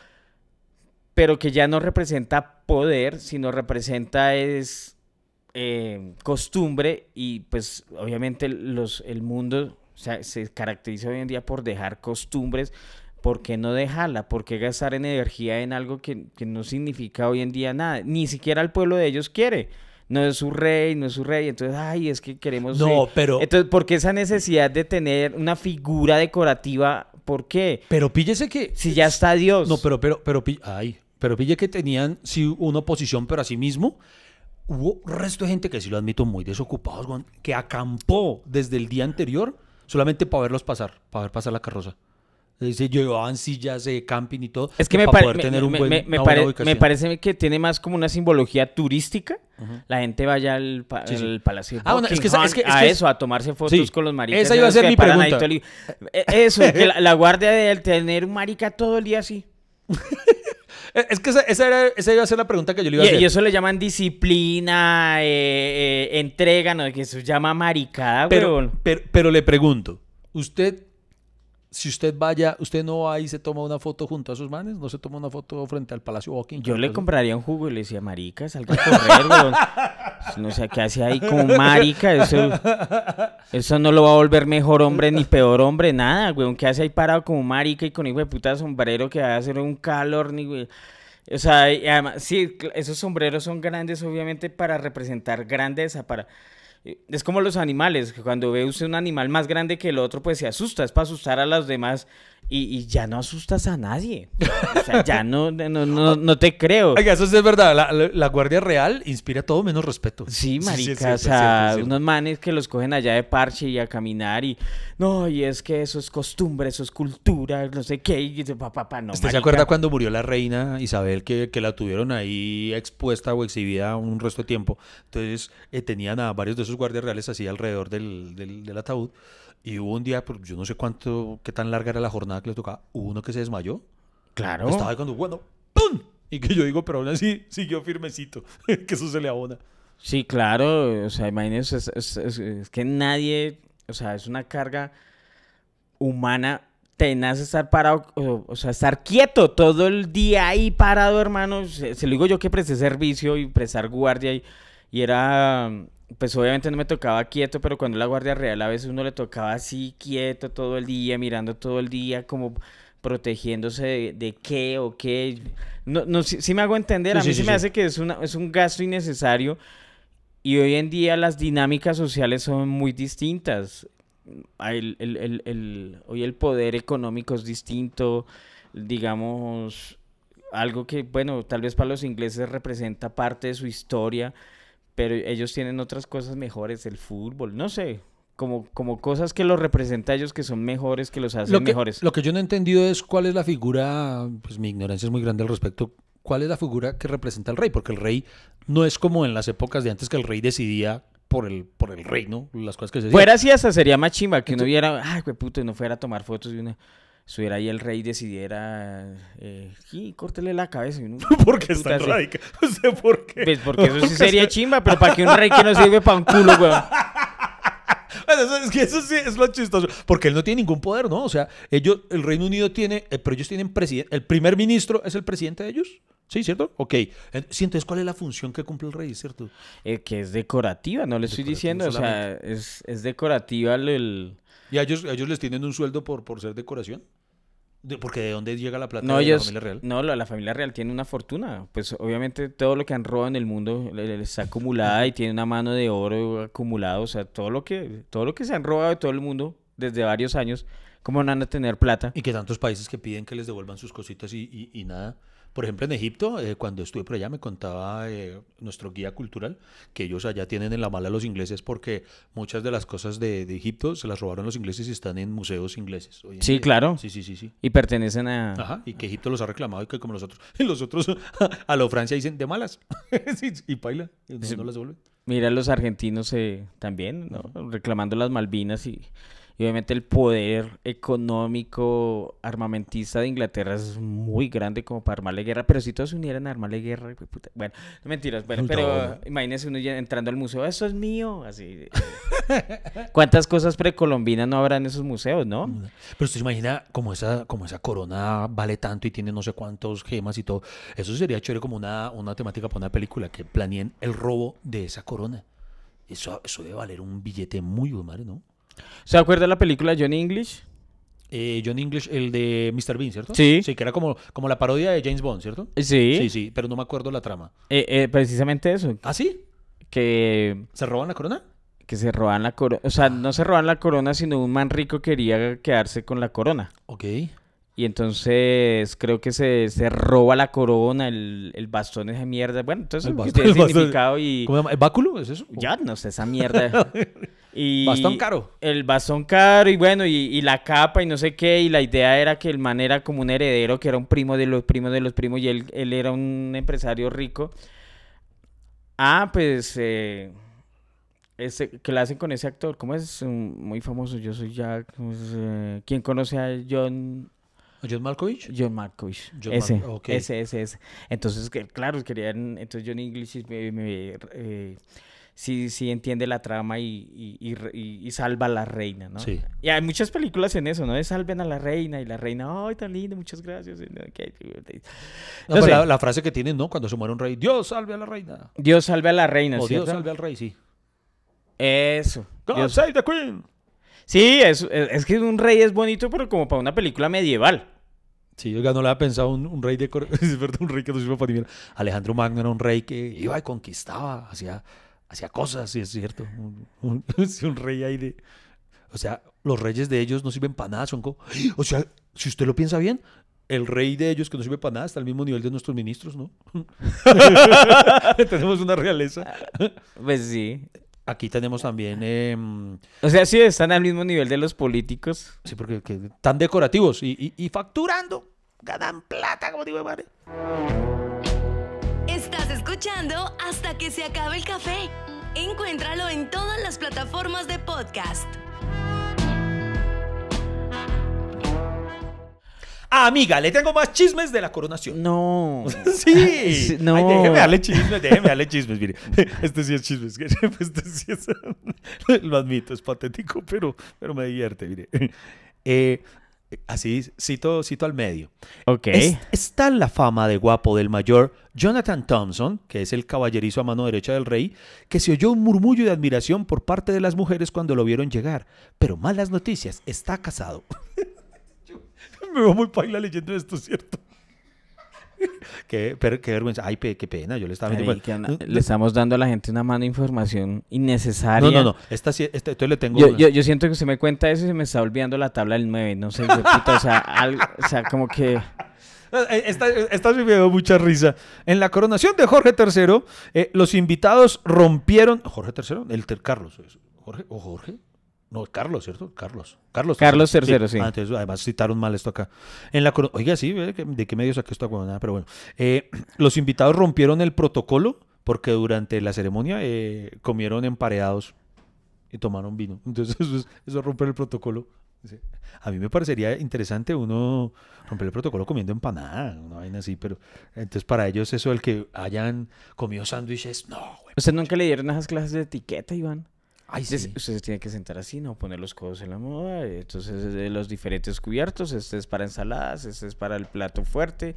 pero que ya no representa poder, sino representa es eh, costumbre y pues obviamente los, el mundo o sea, se caracteriza hoy en día por dejar costumbres. ¿Por qué no dejarla? ¿Por qué gastar en energía en algo que, que no significa hoy en día nada? Ni siquiera el pueblo de ellos quiere. No es su rey, no es su rey. Entonces, ay, es que queremos... No, pero- Entonces, ¿por qué esa necesidad de tener una figura decorativa? ¿Por qué? Pero píllese que. Si ya está Dios. No, pero, pero, pero, ay, pero pille que tenían, sí, una oposición, pero así mismo hubo resto de gente que sí lo admito muy desocupados, que acampó desde el día anterior solamente para verlos pasar, para ver pasar la carroza. Dice, llevaban sillas de camping y todo. Es que me, para pare- poder me- tener un buen- me- me pare- parece que tiene más como una simbología turística. La gente vaya al, pa- Sí, sí. al Palacio Ah, bueno, es que es a eso, a tomarse fotos Sí, con los maricas. esa iba a ser mi ahí pregunta. el- Eh, Eso, que la, la guardia de tener un marica todo el día así. Eh, Es que esa, esa era, esa iba a ser la pregunta que yo le iba a Y, hacer. y eso le llaman disciplina, eh, eh, entrega, no, que eso se llama maricada, pero, pero le pregunto, ¿usted, si usted vaya, usted no va y se toma una foto junto a sus manes? ¿No se toma una foto frente al Palacio Buckingham? Yo le compraría un jugo y le decía, marica, salga a correr, weón. No sé qué hace ahí como marica. Eso, eso no lo va a volver mejor hombre ni peor hombre, nada, weón. ¿Qué hace ahí parado como marica y con hijo de puta sombrero que va a hacer un calor, ni güey? O sea, y además, sí, esos sombreros son grandes, obviamente, para representar grandeza, para... Es como los animales, que cuando ve usted un animal más grande que el otro, pues se asusta, es para asustar a los demás y, y ya no asustas a nadie. O sea, ya no, no, no, no te creo. Oiga, eso sí es verdad. La, la- la Guardia Real inspira todo menos respeto. Sí, marica, cierto, o es sea, unos manes que los cogen allá de parche y a caminar y no, y es que eso es costumbre, eso es cultura, no sé qué, y papá, papá, no. ¿Usted se marica. acuerda cuando murió la reina Isabel que, que la tuvieron ahí expuesta o exhibida un resto de tiempo? Entonces eh, tenían a varios de esos guardias reales así alrededor del, del, del ataúd. Y hubo un día, pues, yo no sé cuánto, qué tan larga era la jornada que le tocaba, hubo uno que se desmayó. Claro. Estaba ahí cuando, bueno, ¡pum! Y que yo digo, pero aún así siguió firmecito, que eso se le abona. Sí, claro, o sea, imagínense, es, es- es- es que nadie, o sea, es una carga humana tenaz estar parado, o, o sea, estar quieto todo el día ahí parado, hermano. Se, se lo digo yo que presté servicio y prestar guardia y, y era, pues obviamente no me tocaba quieto, pero cuando la guardia real a veces uno le tocaba así quieto todo el día, mirando todo el día, como protegiéndose de, de qué o qué. No, no, sí, sí me hago entender, Sí, a mí sí, me hace que es, una, es un gasto innecesario y hoy en día las dinámicas sociales son muy distintas. el- el- el- hoy el poder económico es distinto, digamos, algo que, bueno, tal vez para los ingleses representa parte de su historia, pero ellos tienen otras cosas mejores, el fútbol, no sé, como, como cosas que los representa a ellos que son mejores, que los hacen Lo que, mejores. lo que yo no he entendido es cuál es la figura, pues mi ignorancia es muy grande al respecto, cuál es la figura que representa al rey, porque el rey no es como en las épocas de antes que el rey decidía por el, por el reino, las cosas que se decían. Fuera así hasta sería más chimba que uno viera, ay, puto, y no fuera a tomar fotos y uno estuviera ahí el rey decidiera, eh, sí, córtele la cabeza. porque está puta, en sí. radical. No sé por qué. Pues porque eso sí sería chimba, pero para que un rey que no sirve para un culo, weón. Bueno, eso, es que eso sí es lo chistoso. Porque él no tiene ningún poder, ¿no? O sea, ellos, el Reino Unido tiene, eh, pero ellos tienen presidente. El primer ministro es el presidente de ellos. Sí, ¿cierto? Ok. Sí, entonces, ¿cuál es la función que cumple el rey, cierto? Eh, que es decorativa, no le estoy diciendo, o sea, es, es decorativa el- el... ¿Y a ellos, a ellos les tienen un sueldo por, por ser decoración? De- porque ¿de dónde llega la plata No, de la ellos, familia real? no, la, la familia real tiene una fortuna. Pues obviamente todo lo que han robado en el mundo está acumulada y tiene una mano de oro acumulada. O sea, todo lo que, todo lo que se han robado de todo el mundo desde varios años, ¿cómo no van a tener plata? Y que tantos países que piden que les devuelvan sus cositas y, y- y nada. Por ejemplo, en Egipto, eh, cuando estuve por allá, me contaba eh, nuestro guía cultural que ellos allá tienen en la mala a los ingleses porque muchas de las cosas de, de Egipto se las robaron los ingleses y están en museos ingleses. Sí, claro. Sí, sí, sí, sí. Y pertenecen a... Ajá, y que Egipto los ha reclamado y que como los otros, y los otros a lo Francia dicen de malas. Y paila, y no, Sí. no las devuelven. Mira los argentinos eh, también, ¿no? Reclamando las Malvinas y, y obviamente el poder económico armamentista de Inglaterra es muy grande como para armarle guerra, pero si todos se unieran a armarle guerra, puta. bueno, no mentiras, bueno, No. pero imagínese uno ya entrando al museo, eso es mío, así. eh. ¿Cuántas cosas precolombinas no habrá en esos museos, no? Pero usted se imagina como esa, como esa corona vale tanto y tiene no sé cuántos gemas y todo. Eso sería chévere como una, una temática para una película, que planeen el robo de esa corona. Eso, eso debe valer un billete muy madre, ¿no? ¿Se acuerda de la película Johnny English? Eh, John English, el de Mr. Bean, ¿cierto? Sí. Sí, que era como, como la parodia de James Bond, ¿cierto? Sí, Sí, sí, pero no me acuerdo la trama. eh, eh, precisamente eso, ¿Ah, sí? que ¿Se roban la corona? Que se roban la corona. O sea, no se roban la corona, sino un man rico quería quedarse con la corona. Ok. Y entonces creo que se, se roba la corona, el, el bastón esa mierda. Bueno, entonces El bastón- tiene el bastón- significado y... ¿Cómo se llama? ¿El báculo? ¿Es eso? Ya, no sé, esa mierda. Y Bastón caro. El bastón caro y bueno, y, y la capa y no sé qué. Y la idea era que el man era como un heredero, que era un primo de los primos de los primos y él, él era un empresario rico. Ah, pues... Eh, ese, ¿Qué le hacen con ese actor? ¿Cómo es? Muy famoso. Yo soy Jack. ¿cómo es? Eh, ¿Quién conoce a John... ¿John Malkovich? John Malkovich. John ese, Mal- ok. ese, ese, ese. Entonces, que, claro, querían. Entonces, John English me, me, eh, sí, sí entiende la trama y, y, y salva a la reina, ¿no? Sí. Y hay muchas películas en eso, ¿no? De salven a la reina y la reina, ¡ay, tan lindo! Muchas gracias. no. No, sé. la, la frase que tienen, ¿no? Cuando se muere un rey, Dios salve a la reina. Dios salve a la reina, o Dios salve al rey, sí. Eso. God Dios- save the queen. Sí, es, es, que un rey es bonito, pero como para una película medieval. Sí, oiga, no le había pensado un, un rey de... verdad, un rey que no sirve para. Alejandro Magno era un rey que iba y conquistaba, hacía, hacía cosas, sí, es cierto. Un, un- rey ahí de... O sea, los reyes de ellos no sirven para nada, son como... O sea, si usted lo piensa bien, el rey de ellos que no sirve para nada está al mismo nivel de nuestros ministros, ¿no? tenemos una realeza. Pues sí. Aquí tenemos también... em, O sea, sí, están al mismo nivel de los políticos. sí, porque que, tan decorativos y, y- y facturando. Ganan plata, como digo, madre. Escuchando hasta que se acabe el café. Encuéntralo en todas las plataformas de podcast. Ah, amiga, le tengo más chismes de la coronación. No. Sí. No. Ay, déjeme darle chismes, déjeme darle chismes, mire. Este sí es chismes. Este sí es... Lo admito, es patético, pero, pero me divierte, mire. Eh, así, cito, cito al medio. Ok. Es, es tal la fama de guapo del mayor Jonathan Thompson, que es el caballerizo a mano derecha del rey, que se oyó un murmullo de admiración por parte de las mujeres cuando lo vieron llegar. Pero malas noticias, está casado. Me veo muy paila leyendo esto, ¿cierto? qué, qué vergüenza. Ay, pe- qué pena, yo le estaba no- le estamos dando a la gente una mano de información innecesaria. no, no, no. Esta esta, entonces le tengo. Yo, yo, yo siento que usted me cuenta eso y se me está olvidando la tabla del 9. No sé, puta, o sea, algo- o sea, como que... Eh, Esta, esta sí me dio mucha risa. En la coronación de Jorge III, eh, los invitados rompieron. ¿Jorge III? El ter- Carlos. ¿Jorge? ¿O Jorge? No, Carlos, ¿cierto? Carlos. Carlos Carlos III, sí. Ah, entonces, además citaron mal esto acá. En la Oiga, sí, ¿de qué medio saqué esta huevonada? Pero bueno. Eh, los invitados rompieron el protocolo porque durante la ceremonia eh, comieron emparedados y tomaron vino. Entonces, eso, es- eso rompe el protocolo. Sí. A mí me parecería interesante uno romper el protocolo comiendo empanada, una vaina así, pero entonces para ellos eso, el que hayan comido sándwiches, no, güey. ¿Usted nunca le dieron esas clases de etiqueta, Iván? Ay, sí. usted se tiene que sentar así, ¿no? Poner los codos en la moda. Entonces, de los diferentes cubiertos. Este es para ensaladas, este es para el plato fuerte,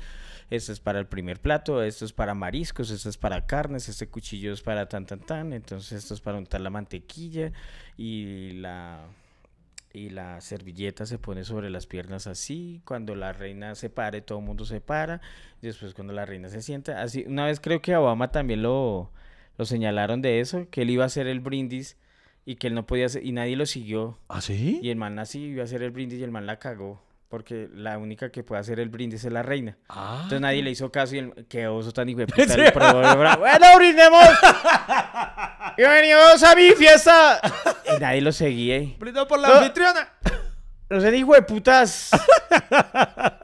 este es para el primer plato, esto es para mariscos, este es para carnes, este cuchillo es para tan, tan, tan. Entonces, esto es para untar la mantequilla y la... Y la servilleta se pone sobre las piernas así. Cuando la reina se pare, todo el mundo se para. Después cuando la reina se sienta. Así, una vez creo que a Obama también lo, lo señalaron de eso, que él iba a hacer el brindis y que él no podía hacer, y nadie lo siguió. ¿Ah, sí? Y el man así iba a hacer el brindis y el man la cagó. Porque la única que puede hacer el brindis es la reina. Ah. Entonces nadie le hizo caso y el qué oso tan hijo de puta. el probó, bra- bueno, brindemos. Bienvenidos a mi fiesta. Y nadie lo seguía. y, Brindó por la No. anfitriona. No sean hijo de putas.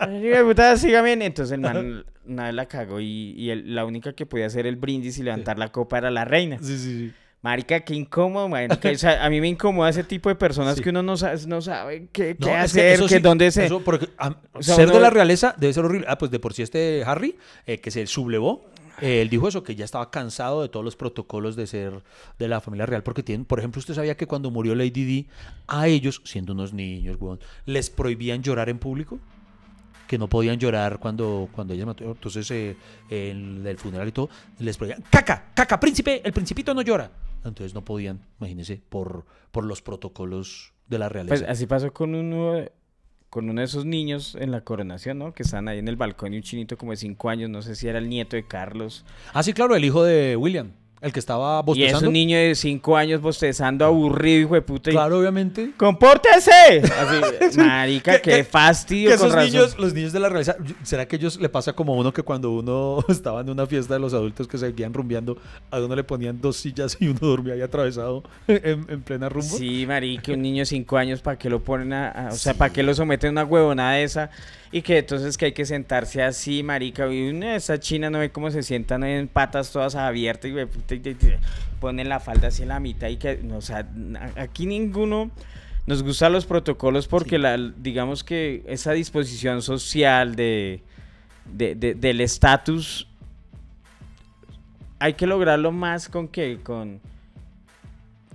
Hijo de putas. Entonces el man vez la cagó y, y el- la única que podía hacer el brindis y levantar la copa era la reina. Sí, sí, sí. Marica, qué incómodo. O sea, a mí me incomoda ese tipo de personas Sí. que uno no sabe, no sabe qué, qué No, que hacer, que sí, dónde se... eso porque, ah, O sea, ser de la realeza debe ser horrible. Ah, pues de por sí este Harry, eh, que se sublevó, eh, él dijo eso, que ya estaba cansado de todos los protocolos de ser de la familia real, porque tienen, por ejemplo, usted sabía que cuando murió Lady Di, a ellos, siendo unos niños, weón, les prohibían llorar en público. Que no podían llorar cuando, cuando ella mató. Entonces, eh, en el funeral y todo, les prohibían. ¡Caca! ¡Caca! ¡Príncipe! El principito no llora. Entonces no podían, imagínense, por, por los protocolos de la realeza. Pues así pasó con uno, de- con uno de esos niños en la coronación, ¿no? Que están ahí en el balcón y un chinito como de cinco años, no sé si era el nieto de Carlos. Ah, sí, claro, el hijo de William, el que estaba Y es bostezando. un niño de cinco años bostezando, aburrido, hijo de puta. y, Claro, obviamente. ¡Compórtese! Así, marica, qué fastidio Que con esos razón. niños, los niños de la realeza, ¿será que ellos le pasa como uno que cuando uno estaba en una fiesta de los adultos que seguían rumbeando, a uno le ponían dos sillas y uno dormía ahí atravesado en, en plena rumbo? Sí, marica, un niño de 5 años, ¿para qué lo ponen a, a- o sea, para qué lo someten a una huevonada esa? Y que entonces que hay que sentarse así, marica, y una, esa china no ve cómo se sientan en patas todas abiertas y, y- y- y ponen la falda así en la mitad y que, no, o sea, aquí ninguno nos gustan los protocolos porque la, digamos que esa disposición social de, de- de- del estatus hay que lograrlo más con que con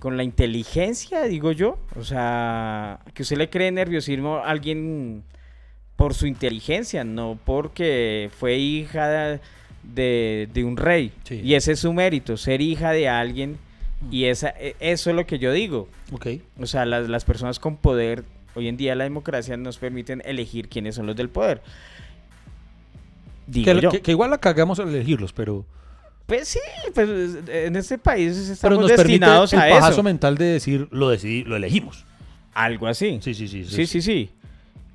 con la inteligencia, digo yo. O sea, que usted le cree nerviosismo a alguien por su inteligencia, no porque fue hija de, de un rey. Sí. Y ese es su mérito, ser hija de alguien. Y esa, e- eso es lo que yo digo. Ok. O sea, las, las personas con poder, hoy en día la democracia nos permiten elegir quiénes son los del poder. Digo Que, yo. que- que igual la cagamos al elegirlos, pero, Pues sí, pues en este país pero estamos nos permite destinados el a eso. mental de decir, lo decidí, lo elegimos. Algo así. Sí, sí, sí. Sí, sí, sí.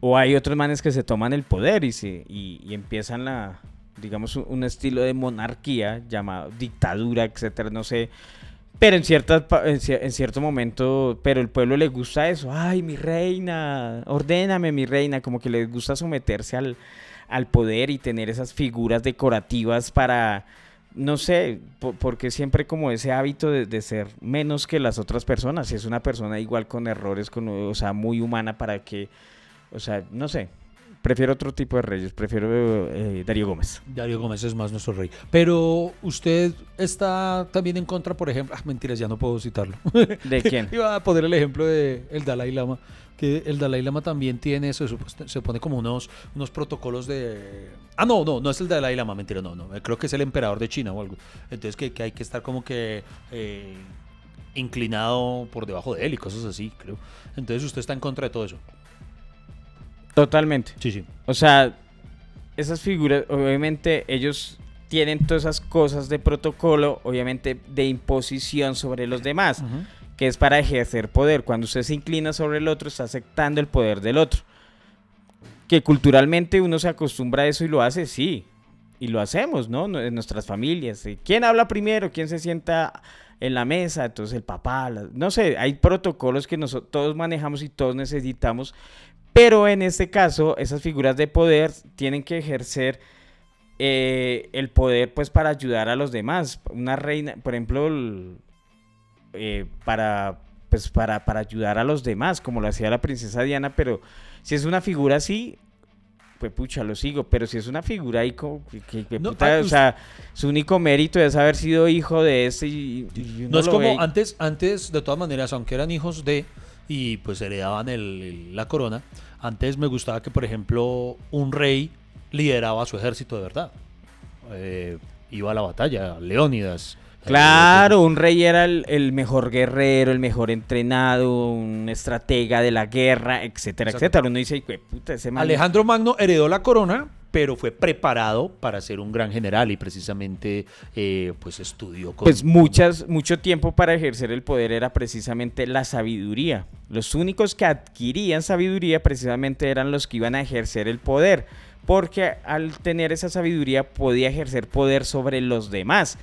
O hay otros manes que se toman el poder y, se, y, y empiezan la, digamos, un, estilo de monarquía llamado dictadura, etcétera, no sé. Pero en, ciertas, en, cier- en cierto momento, pero el pueblo le gusta eso. Ay, mi reina, ordéname, mi reina. Como que les gusta someterse al, al poder y tener esas figuras decorativas para, no sé, po- porque siempre como ese hábito de, de ser menos que las otras personas. Si es una persona igual con errores, con, o sea, muy humana para que, o sea, no sé. Prefiero otro tipo de reyes, prefiero eh, Darío Gómez. Darío Gómez es más nuestro rey. Pero usted está también en contra, por ejemplo. Ah, mentiras, ya no puedo citarlo. ¿De quién? Iba a poner el ejemplo de el Dalai Lama, que el Dalai Lama también tiene, se, supo- se pone como unos, unos protocolos de... Ah, no, no, no es el Dalai Lama, mentira, no, no, creo que es el emperador de China o algo. Entonces que, que hay que estar como que eh, inclinado por debajo de él y cosas así, creo. Entonces usted está en contra de todo eso. Totalmente. Sí, sí. O sea, esas figuras, obviamente ellos tienen todas esas cosas de protocolo, obviamente de imposición sobre los demás, que es para ejercer poder. Cuando usted se inclina sobre el otro, está aceptando el poder del otro. Que culturalmente uno se acostumbra a eso y lo hace, sí. Y lo hacemos, ¿no? En nuestras familias. ¿sí? ¿Quién habla primero? ¿Quién se sienta en la mesa? Entonces el papá, la- no sé, hay protocolos que noso- todos manejamos y todos necesitamos. Pero en este caso, esas figuras de poder tienen que ejercer eh, el poder pues para ayudar a los demás. Una reina, por ejemplo, el- eh, para pues para, para ayudar a los demás, como lo hacía la princesa Diana, pero si es una figura así, pues pucha, lo sigo, pero si es una figura ahí como que, que- que No, puta, ah, o sea, su único mérito es haber sido hijo de este y, No es como ve antes, antes, de todas maneras, aunque eran hijos de y pues heredaban el- el- la corona, antes me gustaba que, por ejemplo, un rey lideraba a su ejército de verdad. Eh, iba a la batalla, Leónidas. Claro, un rey era el, el mejor guerrero, el mejor entrenado, un estratega de la guerra, etcétera, Exacto. etcétera. Uno dice, "Hijo de puta, ese man Alejandro Magno heredó la corona, pero fue preparado para ser un gran general y precisamente eh, pues estudió con... Pues muchas, mucho tiempo para ejercer el poder era precisamente la sabiduría. Los únicos que adquirían sabiduría precisamente eran los que iban a ejercer el poder, porque al tener esa sabiduría podía ejercer poder sobre los demás.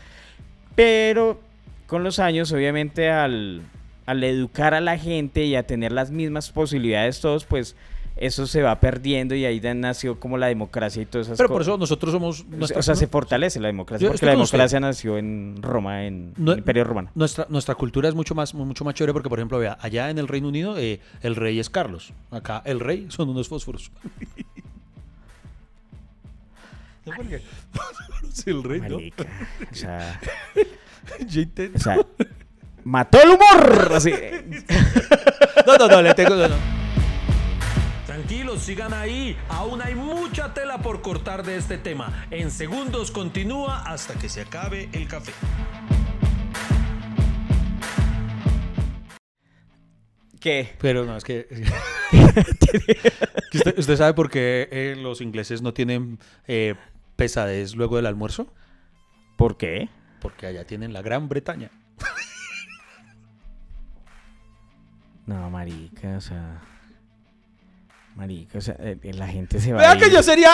Pero con los años, obviamente, al, al educar a la gente y a tener las mismas posibilidades todos, pues eso se va perdiendo y ahí nació como la democracia y todas esas Pero por cosas. eso nosotros somos... O sea, se fortalece la democracia, Yo porque la usted. democracia nació en Roma, en No- el Imperio Romano. Nuestra, nuestra cultura es mucho más, mucho más chévere porque, por ejemplo, vea, allá en el Reino Unido eh, el rey es Carlos. Acá el rey son unos fósforos. El rey, ¿no? Marica, o sea, Yo intento- o sea, mató el humor. Así. No, no, no, le tengo... no, no. Sigan ahí. Aún hay mucha tela por cortar de este tema. En segundos continúa hasta que se acabe el café. ¿Qué? Pero no, es que... que usted, usted sabe por qué eh, los ingleses no tienen eh, pesadez luego del almuerzo? ¿Por qué? Porque allá tienen la Gran Bretaña. No, marica, o sea. Marica, o sea, eh, eh, la gente se va. Vea a que yo sería,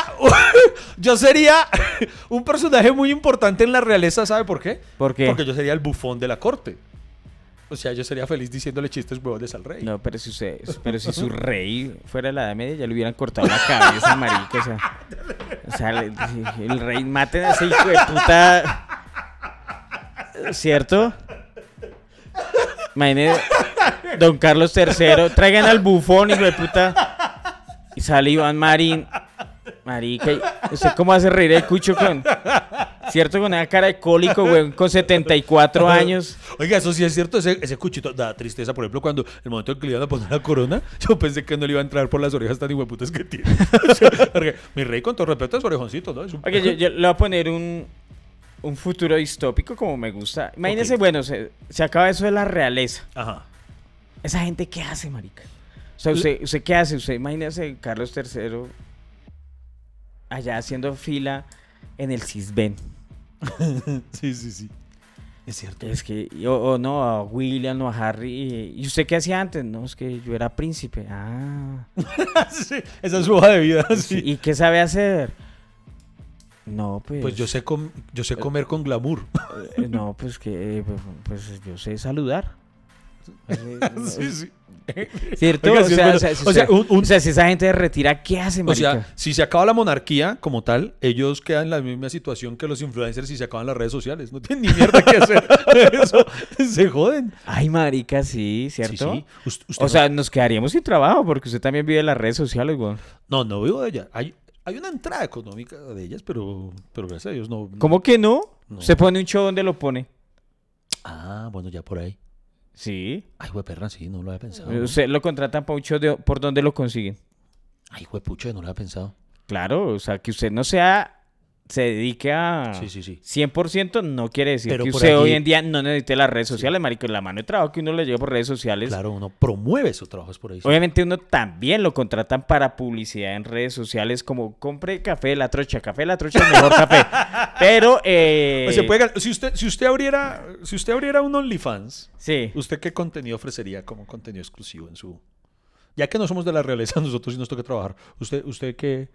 yo sería un personaje muy importante en la realeza, ¿sabe por qué? ¿Por qué? Porque yo sería el bufón de la corte. O sea, yo sería feliz diciéndole chistes huevones al rey. No, pero si, usted, pero si su rey fuera de la Edad Media, ya le hubieran cortado la cabeza, marica. O sea, o sea le- el rey maten a ese hijo de puta. ¿Cierto? Imagínese, don Carlos III, traigan al bufón, hijo de puta. Sale Iván Marín. Marica, ¿y ¿usted cómo hace reír el cucho con. ¿Cierto? Con una cara de cólico, güey, con 74 años. Oiga, eso sí es cierto, ese, ese cuchito da tristeza. Por ejemplo, cuando el momento en que le iban a poner la corona, yo pensé que no le iba a entrar por las orejas tan hijueputas que tiene. Porque mi rey, con todo respeto, es orejoncito, ¿no? Es un... Oye, yo, yo le voy a poner un, un futuro distópico como me gusta. Imagínese, bueno, se, se acaba eso de la realeza. Ajá. ¿Esa gente qué hace, marica? O sea, ¿usted, usted qué hace? Usted imagínese Carlos III allá haciendo fila en el Cisben. Sí, sí, sí. Es cierto. Es que, o, o no, a William o a Harry. ¿Y usted qué hacía antes? No, es que yo era príncipe. Ah. Sí, esa es su hoja de vida, sí. ¿Y qué sabe hacer? No, pues. Pues yo sé, com- yo sé comer con glamour. eh, No, pues que. eh, pues, pues yo sé saludar. Sí, sí. ¿Cierto? Oiga, o, sea, bueno. o sea, si O sea, usted- un- un- o sea, si esa gente se retira, ¿qué hace, O sea, si se acaba la monarquía como tal, ellos quedan en la misma situación que los influencers si se acaban las redes sociales. No tienen ni mierda que hacer. Eso, se joden. Ay, marica, sí, ¿cierto? Sí, sí. Ust- usted O no- sea, nos quedaríamos sin trabajo porque usted también vive en las redes sociales, güey. no, no vivo de ellas. Hay, hay una entrada económica de ellas, pero, pero gracias a Dios no. ¿Cómo que no? No. Usted pone un show donde lo pone. Ah, bueno, ya por ahí. Sí. Ay, güey, perra, sí, no lo había pensado. Usted lo contratan para un show de, por donde lo consiguen. Ay, güey, pucho, no lo había pensado. Claro, o sea, que usted no sea se dedique a Sí, sí, sí. 100% no quiere decir Pero que usted allí- hoy en día no necesite las redes sociales, marico, la mano de trabajo que uno le lleva por redes sociales. Claro, uno promueve su trabajo es por ahí. Obviamente uno también lo contratan para publicidad en redes sociales como compre café de la trocha, café de la trocha es el mejor café. Pero eh, puede si usted si usted abriera si usted abriera un OnlyFans, sí. ¿usted qué contenido ofrecería como contenido exclusivo en su Ya que no somos de la realeza, nosotros sí nos toca trabajar. ¿Usted usted qué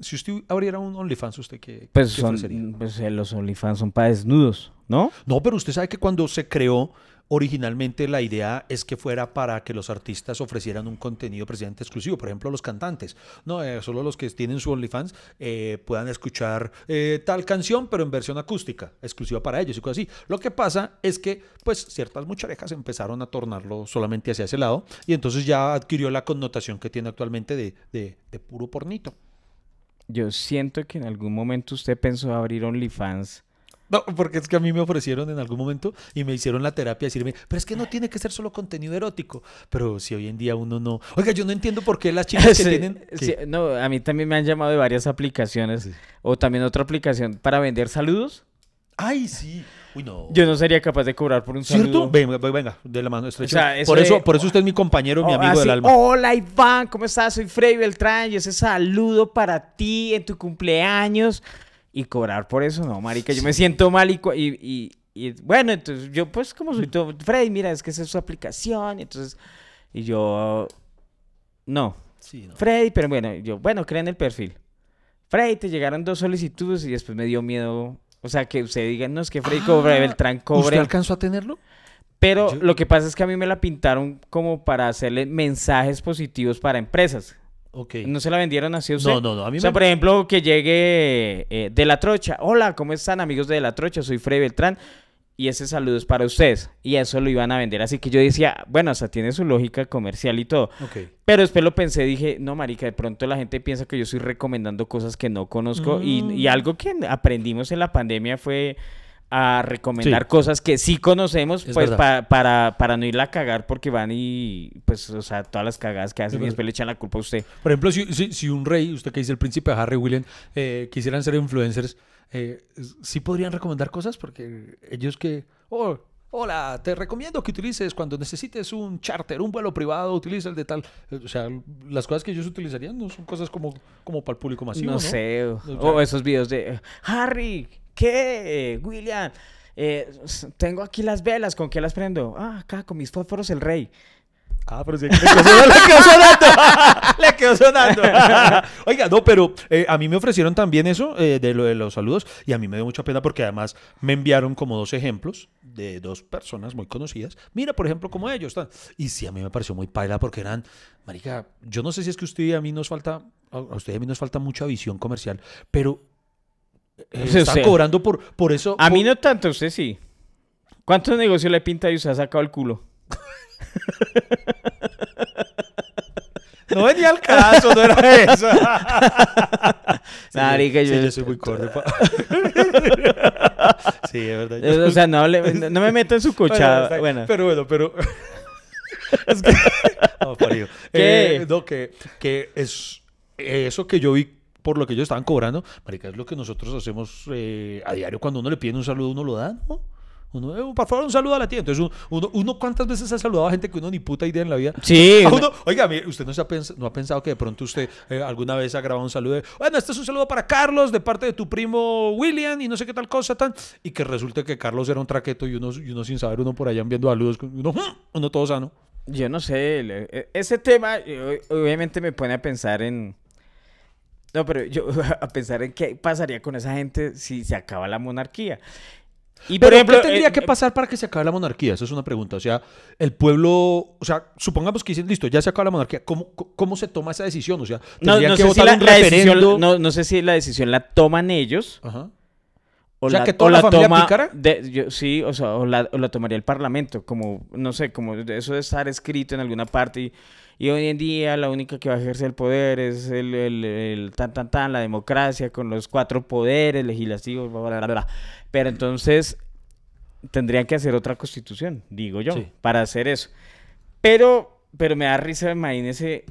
si usted abriera un OnlyFans, usted qué, Pues qué son ofrecería? pues, eh, los OnlyFans son para desnudos, ¿no? No, pero usted sabe que cuando se creó originalmente la idea es que fuera para que los artistas ofrecieran un contenido precisamente exclusivo, por ejemplo los cantantes, no, Eh, solo los que tienen su OnlyFans eh, puedan escuchar eh, tal canción pero en versión acústica, exclusiva para ellos y cosas así. Lo que pasa es que pues ciertas mucharejas empezaron a tornarlo solamente hacia ese lado y entonces ya adquirió la connotación que tiene actualmente de, de- de puro pornito. Yo siento que en algún momento usted pensó abrir OnlyFans. No, porque es que a mí me ofrecieron en algún momento y me hicieron la terapia decirme, pero es que no tiene que ser solo contenido erótico. Pero si hoy en día uno no. Oiga, yo no entiendo por qué las chicas que Sí, tienen. sí, ¿Qué? no, a mí también me han llamado de varias aplicaciones. Sí. O también otra aplicación para vender saludos. Ay, sí. Uy, no. Yo no sería capaz de cobrar por un ¿Cierto? saludo. Venga, venga, de la mano estrecha. O sea, eso por, eso, de- por eso usted es mi compañero, mi Oh, amigo así, del alma. Hola Iván, ¿cómo estás? Soy Freddy Beltrán y ese saludo para ti en tu cumpleaños. Y cobrar por eso, no, marica, yo me siento mal y, bueno, entonces yo pues como soy todo, Freddy, mira, es que esa es su aplicación, y entonces, y yo, no, Sí, no. Freddy, pero bueno, yo, bueno, creen el perfil. Freddy, te llegaron dos solicitudes y después me dio miedo, o sea, que usted diga, no, es que Freddy cobre, Beltrán ¿Usted cobre. alcanzó a tenerlo? Pero Yo- lo que pasa es que a mí me la pintaron como para hacerle mensajes positivos para empresas. Ok. ¿No se la vendieron así a usted? No, no, no, a mí o sea, me- por ejemplo, que llegue eh, de la trocha. Hola, ¿cómo están amigos de la trocha? Soy Freddy Beltrán. Y ese saludo es para ustedes. Y eso lo iban a vender. Así que yo decía, bueno, hasta tiene su lógica comercial y todo. Pero después lo pensé, dije, no, marica, de pronto la gente piensa que yo estoy recomendando cosas que no conozco. Y, y Mm. algo que aprendimos en la pandemia fue a recomendar Sí. cosas que sí conocemos, Es pues pa- para, para no irla a cagar porque van y, pues, o sea, todas las cagadas que hacen y después le echan la culpa a usted. Por ejemplo, si, si, si un rey, usted que dice el príncipe Harry William, eh, quisieran ser influencers, eh, ¿sí podrían recomendar cosas? Porque ellos que, oh, hola, te recomiendo que utilices cuando necesites un charter, un vuelo privado, utiliza el de tal. Eh, O sea, las cosas que ellos utilizarían no son cosas como, como para el público masivo, ¿no? no sé. O, sea- o esos videos de Harry, ¿qué? William, eh, tengo aquí las velas, ¿con qué las prendo? Ah, acá con mis fósforos el rey. Ah, pero sí, le quedó sonando. le quedó sonando. le quedó sonando. Oiga, no, pero eh, a mí me ofrecieron también eso eh, de lo de los saludos y a mí me dio mucha pena porque además me enviaron como dos ejemplos de dos personas muy conocidas. Mira, por ejemplo, como ellos están. Y sí, a mí me pareció muy paila porque eran, marica, yo no sé si es que usted y a mí nos falta, a usted y a mí nos falta mucha visión comercial, pero eh, están sí. cobrando por, por eso. A mí por- no tanto, usted sí. ¿Cuántos negocios le pinta y usted ha sacado el culo? No venía al caso, no era eso. Sí, Marica, sí, yo- soy muy corto. pa- sí, es verdad. Eh, O sea, no, hable- no- no me meto en su cochada. está- Bueno, Pero bueno, pero. es que. No, parido. ¿Qué? Eh, no, que, que es eso que yo vi por lo que ellos estaban cobrando, marica, es lo que nosotros hacemos eh, a diario cuando uno le piden un saludo, uno lo da, ¿no? Uno, eh, por favor, un saludo a la tía. Entonces, uno, uno, uno ¿cuántas veces ha saludado a gente que uno ni puta idea en la vida? Sí, A uno- oiga, mire, usted no, se ha, pens- no ha pensado que de pronto usted eh, alguna vez ha grabado un saludo de, bueno, este es un saludo para Carlos de parte de tu primo William y no sé qué tal cosa, tan, y que resulte que Carlos era un traqueto y uno, y uno sin saber, uno por allá enviando saludos, uno, uno todo sano. yo no sé. e- Ese tema eh, obviamente me pone a pensar en... No, pero yo a pensar en qué pasaría con esa gente si se acaba la monarquía. Y Pero, por ejemplo, ¿qué tendría eh, que eh, pasar para que se acabe la monarquía? Esa es una pregunta. O sea, el pueblo, o sea, supongamos que dicen, listo, ya se acaba la monarquía. ¿Cómo, cómo- se toma esa decisión? O sea, No, tendrían no que sé si la, un la referendo. decisión, no, no sé si la decisión la toman ellos Ajá. o, O sea, la, que toda o la familia toma aplicara. de- yo- sí, o sea, o la, o la tomaría el parlamento, como, no sé, como eso de estar escrito en alguna parte y, y hoy en día la única que va a ejercer el poder es el, el- el tan, tan, tan, la democracia con los cuatro poderes legislativos, bla, bla, bla, bla. Pero entonces tendrían que hacer otra constitución, digo yo, Sí. para hacer eso. Pero, pero me da risa, imagínese,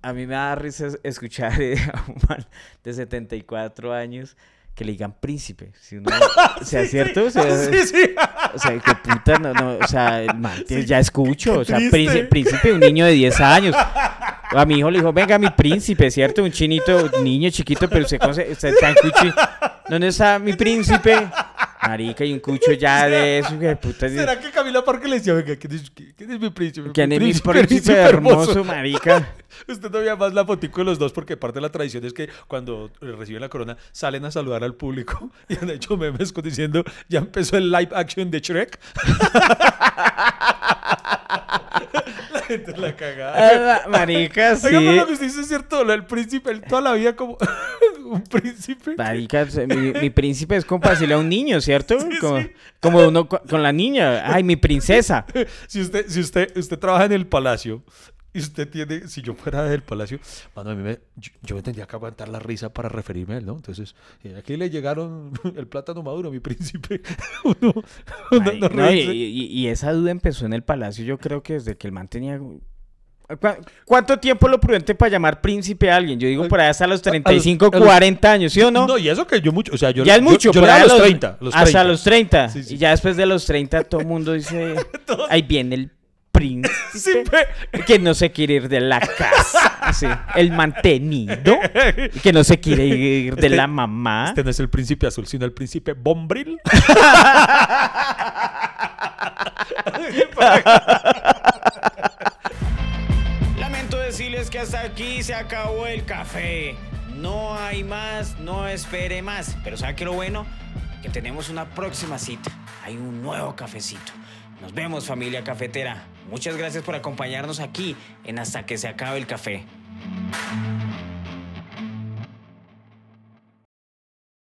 a mí me da risa es- escuchar a un man de 74 años que le digan príncipe. Si uno, o sea, ¿cierto? O sea, Sí, sí. o sea, que puta, no, no, o sea, man, ya escucho, o sea, príncipe, príncipe, un niño de 10 años. A mi hijo le dijo, venga, mi príncipe, ¿cierto? Un chinito, niño chiquito, pero usted, conoce, está en cuchi. ¿Dónde está mi príncipe? Marica, y un cucho ya de eso, puta. ¿Será que Camila Parker le decía, venga, ¿quién es, quién es mi príncipe? ¿Quién es mi príncipe, príncipe hermoso, marica? Usted no veía más la fotico de los dos porque parte de la tradición es que cuando reciben la corona salen a saludar al público y han hecho memes diciendo ya empezó el live action de Shrek. la gente es la cagada. Ah, Marica, sí. Oiga, pero lo que usted dice es cierto, del príncipe, él toda la vida como un príncipe. Marica, mi, mi príncipe es como a un niño, ¿cierto? Sí, como, sí. como uno co- con la niña. Ay, mi princesa. Si usted, si usted, usted trabaja en el palacio y usted tiene, si yo fuera del palacio, mano, a mí me, yo, yo me tendría que aguantar la risa para referirme a él, ¿no? Entonces, eh, aquí le llegaron el plátano maduro, mi príncipe. Uno- no y- y esa duda empezó en el palacio, yo creo que desde que el man tenía... ¿Cu- ¿Cuánto tiempo lo prudente para llamar príncipe a alguien? Yo digo por ahí hasta los 35, a los- 40 años, ¿sí o no? No, y eso que yo mucho, o sea, yo ya es mucho, yo, por doy a los 30, los hasta 30. los 30. Sí, sí. Y ya después de los 30 todo el mundo dice, ahí viene el príncipe que no se quiere ir de la casa. Sí, El mantenido que no se quiere ir de Este- la mamá. Este no es el príncipe azul, sino el príncipe Bombril. Decirles que hasta aquí se acabó el café. No hay más, no espere más. Pero ¿sabe qué lo bueno? Que tenemos una próxima cita. Hay un nuevo cafecito. Nos vemos familia cafetera. Muchas gracias por acompañarnos aquí en Hasta que se acabe el café.